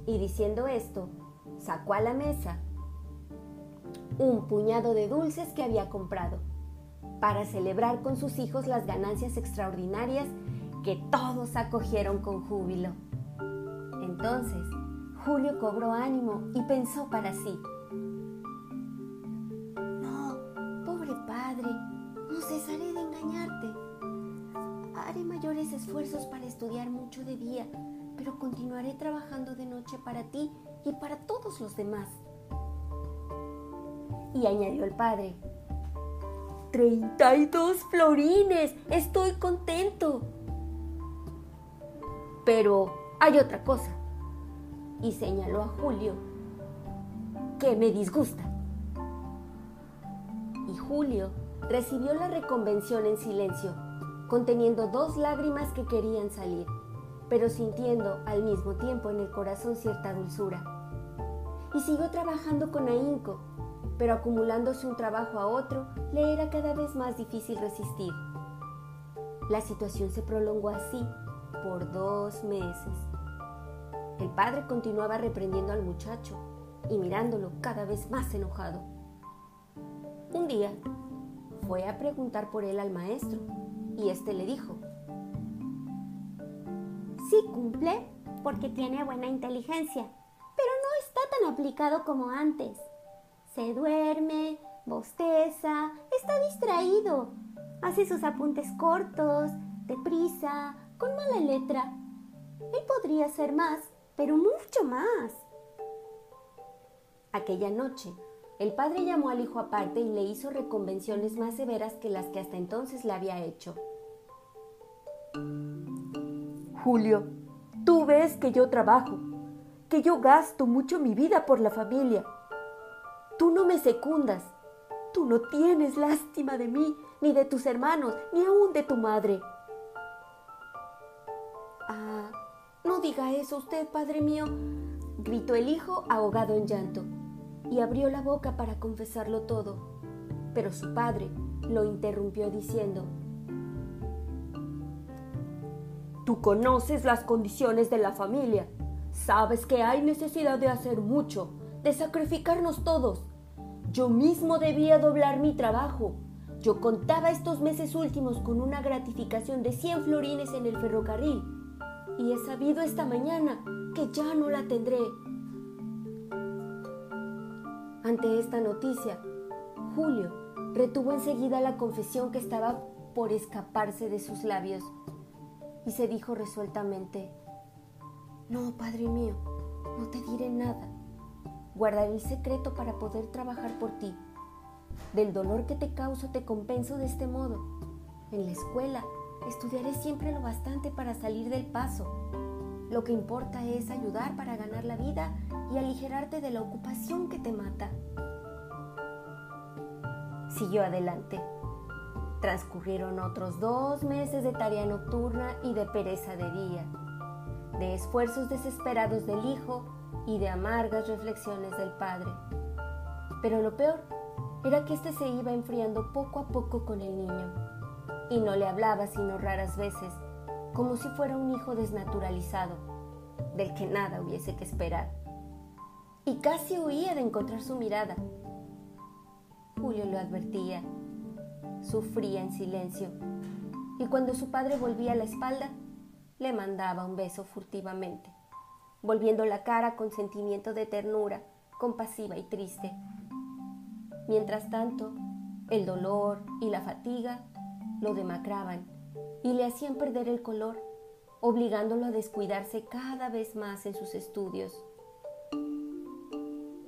Y diciendo esto, sacó a la mesa un puñado de dulces que había comprado para celebrar con sus hijos las ganancias extraordinarias que todos acogieron con júbilo. Entonces, Julio cobró ánimo y pensó para sí, cesaré de engañarte. Haré mayores esfuerzos para estudiar mucho de día, pero continuaré trabajando de noche para ti y para todos los demás. Y añadió el padre, ¡Treinta y dos florines! ¡Estoy contento! Pero hay otra cosa. Y señaló a Julio, que me disgusta. Y Julio recibió la reconvención en silencio, conteniendo dos lágrimas que querían salir, pero sintiendo al mismo tiempo en el corazón cierta dulzura. Y siguió trabajando con ahínco, pero acumulándose un trabajo a otro, le era cada vez más difícil resistir. La situación se prolongó así por dos meses. El padre continuaba reprendiendo al muchacho y mirándolo cada vez más enojado. Un día, fue a preguntar por él al maestro y éste le dijo, Sí cumple porque tiene buena inteligencia, pero no está tan aplicado como antes. Se duerme, bosteza, está distraído, hace sus apuntes cortos, deprisa, con mala letra. Él podría ser más, pero mucho más. Aquella noche, el padre llamó al hijo aparte y le hizo reconvenciones más severas que las que hasta entonces le había hecho. Julio, tú ves que yo trabajo, que yo gasto mucho mi vida por la familia. Tú no me secundas, tú no tienes lástima de mí, ni de tus hermanos, ni aún de tu madre. Ah, no diga eso usted, padre mío, gritó el hijo ahogado en llanto y abrió la boca para confesarlo todo, pero su padre lo interrumpió diciendo, Tú conoces las condiciones de la familia, sabes que hay necesidad de hacer mucho, de sacrificarnos todos. Yo mismo debía doblar mi trabajo. Yo contaba estos meses últimos con una gratificación de 100 florines en el ferrocarril. Y he sabido esta mañana que ya no la tendré. Ante esta noticia, Julio retuvo enseguida la confesión que estaba por escaparse de sus labios y se dijo resueltamente, No, Padre mío, no te diré nada. Guardaré el secreto para poder trabajar por ti. Del dolor que te causo te compenso de este modo. En la escuela estudiaré siempre lo bastante para salir del paso. Lo que importa es ayudar para ganar la vida y aligerarte de la ocupación que te mata. Siguió adelante. Transcurrieron otros dos meses de tarea nocturna y de pereza de día, de esfuerzos desesperados del hijo y de amargas reflexiones del padre. Pero lo peor era que éste se iba enfriando poco a poco con el niño, y no le hablaba sino raras veces, como si fuera un hijo desnaturalizado, del que nada hubiese que esperar. Y casi huía de encontrar su mirada. Julio lo advertía sufría en silencio, y cuando su padre volvía la espalda, le mandaba un beso furtivamente, volviendo la cara con sentimiento de ternura, compasiva y triste. Mientras tanto, el dolor y la fatiga lo demacraban y le hacían perder el color, obligándolo a descuidarse cada vez más en sus estudios.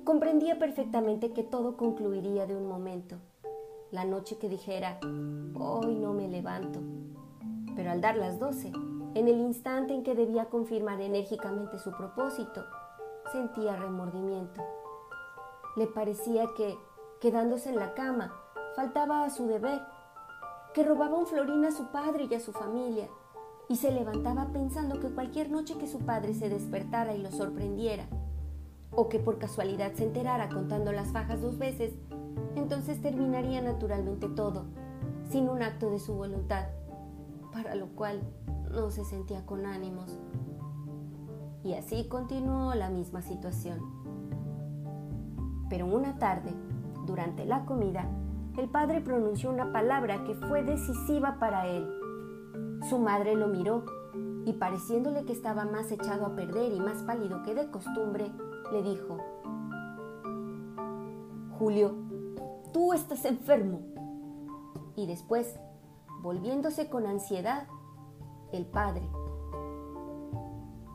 Comprendía perfectamente que todo concluiría de un momento la noche que dijera, hoy no me levanto. Pero al dar las doce, en el instante en que debía confirmar enérgicamente su propósito, sentía remordimiento. Le parecía que, quedándose en la cama, faltaba a su deber, que robaba un florín a su padre y a su familia, y se levantaba pensando que cualquier noche que su padre se despertara y lo sorprendiera, o que por casualidad se enterara contando las fajas dos veces, entonces terminaría naturalmente todo, sin un acto de su voluntad, para lo cual no se sentía con ánimos. Y así continuó la misma situación. Pero una tarde, durante la comida, el padre pronunció una palabra que fue decisiva para él. Su madre lo miró y pareciéndole que estaba más echado a perder y más pálido que de costumbre, le dijo, Julio, tú estás enfermo. Y después, volviéndose con ansiedad, el padre.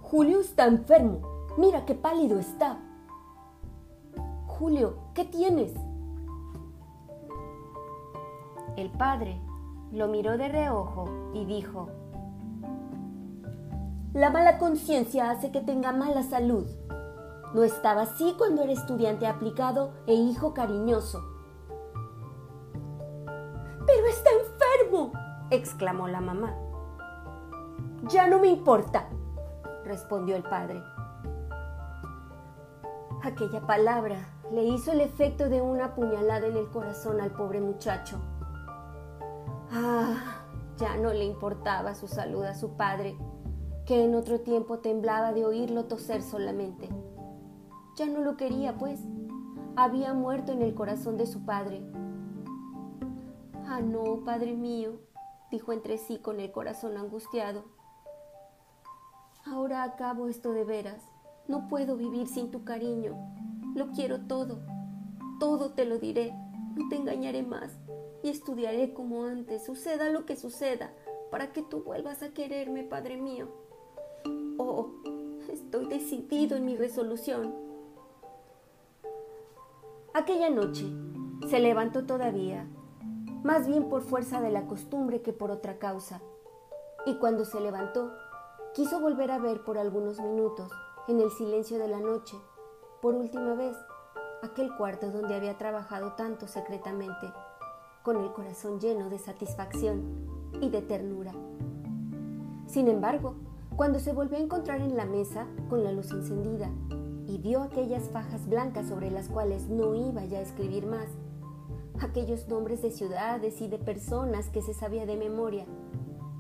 Julio está enfermo. Mira qué pálido está. Julio, ¿qué tienes? El padre lo miró de reojo y dijo, La mala conciencia hace que tenga mala salud. No estaba así cuando era estudiante aplicado e hijo cariñoso. Pero está enfermo, exclamó la mamá. Ya no me importa, respondió el padre. Aquella palabra le hizo el efecto de una puñalada en el corazón al pobre muchacho. Ah, ya no le importaba su salud a su padre, que en otro tiempo temblaba de oírlo toser solamente. Ya no lo quería, pues. Había muerto en el corazón de su padre Ah, no, Padre mío, dijo entre sí con el corazón angustiado. Ahora acabo esto de veras. No puedo vivir sin tu cariño. Lo quiero todo. Todo te lo diré. No te engañaré más. Y estudiaré como antes, suceda lo que suceda, para que tú vuelvas a quererme, Padre mío. Oh, estoy decidido en mi resolución. Aquella noche se levantó todavía más bien por fuerza de la costumbre que por otra causa. Y cuando se levantó, quiso volver a ver por algunos minutos, en el silencio de la noche, por última vez, aquel cuarto donde había trabajado tanto secretamente, con el corazón lleno de satisfacción y de ternura. Sin embargo, cuando se volvió a encontrar en la mesa con la luz encendida y vio aquellas fajas blancas sobre las cuales no iba ya a escribir más, aquellos nombres de ciudades y de personas que se sabía de memoria,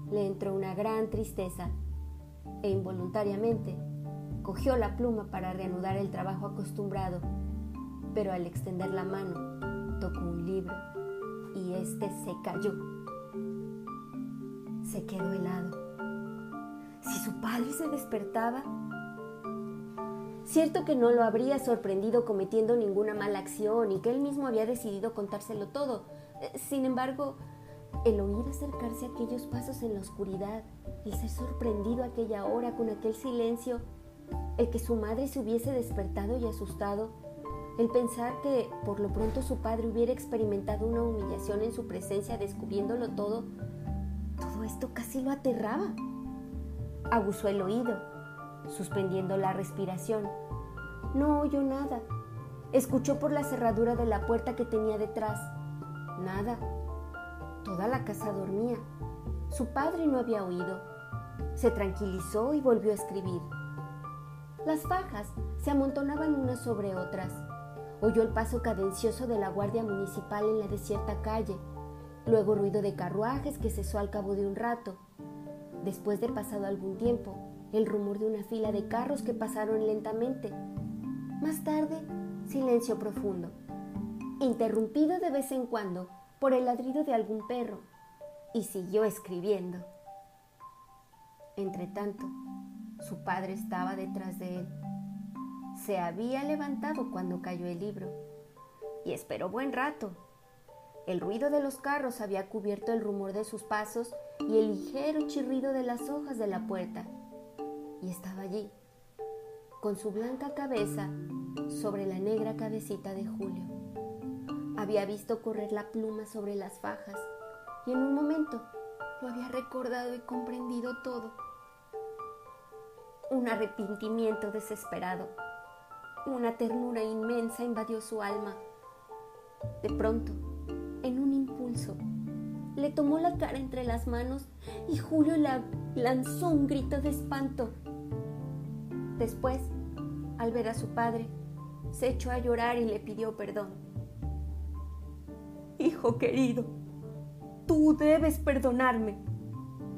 le entró una gran tristeza e involuntariamente cogió la pluma para reanudar el trabajo acostumbrado, pero al extender la mano tocó un libro y éste se cayó. Se quedó helado. Si su padre se despertaba, Cierto que no lo habría sorprendido cometiendo ninguna mala acción y que él mismo había decidido contárselo todo. Eh, sin embargo, el oír acercarse aquellos pasos en la oscuridad, el ser sorprendido aquella hora con aquel silencio, el que su madre se hubiese despertado y asustado, el pensar que por lo pronto su padre hubiera experimentado una humillación en su presencia descubriéndolo todo, todo esto casi lo aterraba. Aguzó el oído, suspendiendo la respiración. No oyó nada. Escuchó por la cerradura de la puerta que tenía detrás. Nada. Toda la casa dormía. Su padre no había oído. Se tranquilizó y volvió a escribir. Las fajas se amontonaban unas sobre otras. Oyó el paso cadencioso de la guardia municipal en la desierta calle, luego ruido de carruajes que cesó al cabo de un rato. Después de pasado algún tiempo, el rumor de una fila de carros que pasaron lentamente. Más tarde, silencio profundo, interrumpido de vez en cuando por el ladrido de algún perro, y siguió escribiendo. Entretanto, su padre estaba detrás de él se había levantado cuando cayó el libro y esperó buen rato. El ruido de los carros había cubierto el rumor de sus pasos y el ligero chirrido de las hojas de la puerta. Y estaba allí, con su blanca cabeza sobre la negra cabecita de Julio. Había visto correr la pluma sobre las fajas y en un momento lo había recordado y comprendido todo. Un arrepentimiento desesperado una ternura inmensa invadió su alma. De pronto, en un impulso, le tomó la cara entre las manos y Julio la lanzó un grito de espanto. Después, al ver a su padre, se echó a llorar y le pidió perdón. Hijo querido, tú debes perdonarme,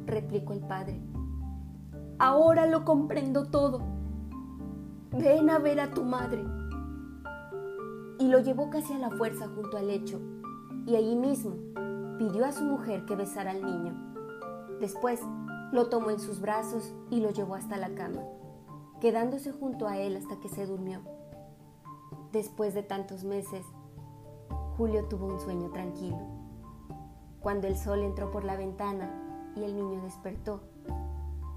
replicó el padre. Ahora lo comprendo todo ven a ver a tu madre. Y lo llevó casi a la fuerza junto al lecho, y allí mismo pidió a su mujer que besara al niño. Después lo tomó en sus brazos y lo llevó hasta la cama, quedándose junto a él hasta que se durmió. Después de tantos meses, Julio tuvo un sueño tranquilo. Cuando el sol entró por la ventana y el niño despertó,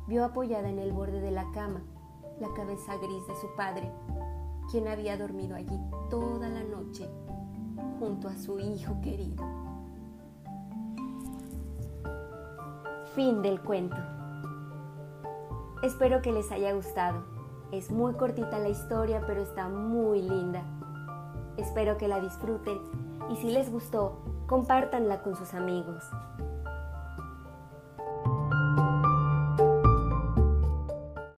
vio apoyada en el borde de la cama la cabeza gris de su padre, quien había dormido allí toda la noche junto a su hijo querido. Fin del cuento. Espero que les haya gustado. Es muy cortita la historia, pero está muy linda. Espero que la disfruten y si les gustó, compártanla con sus amigos.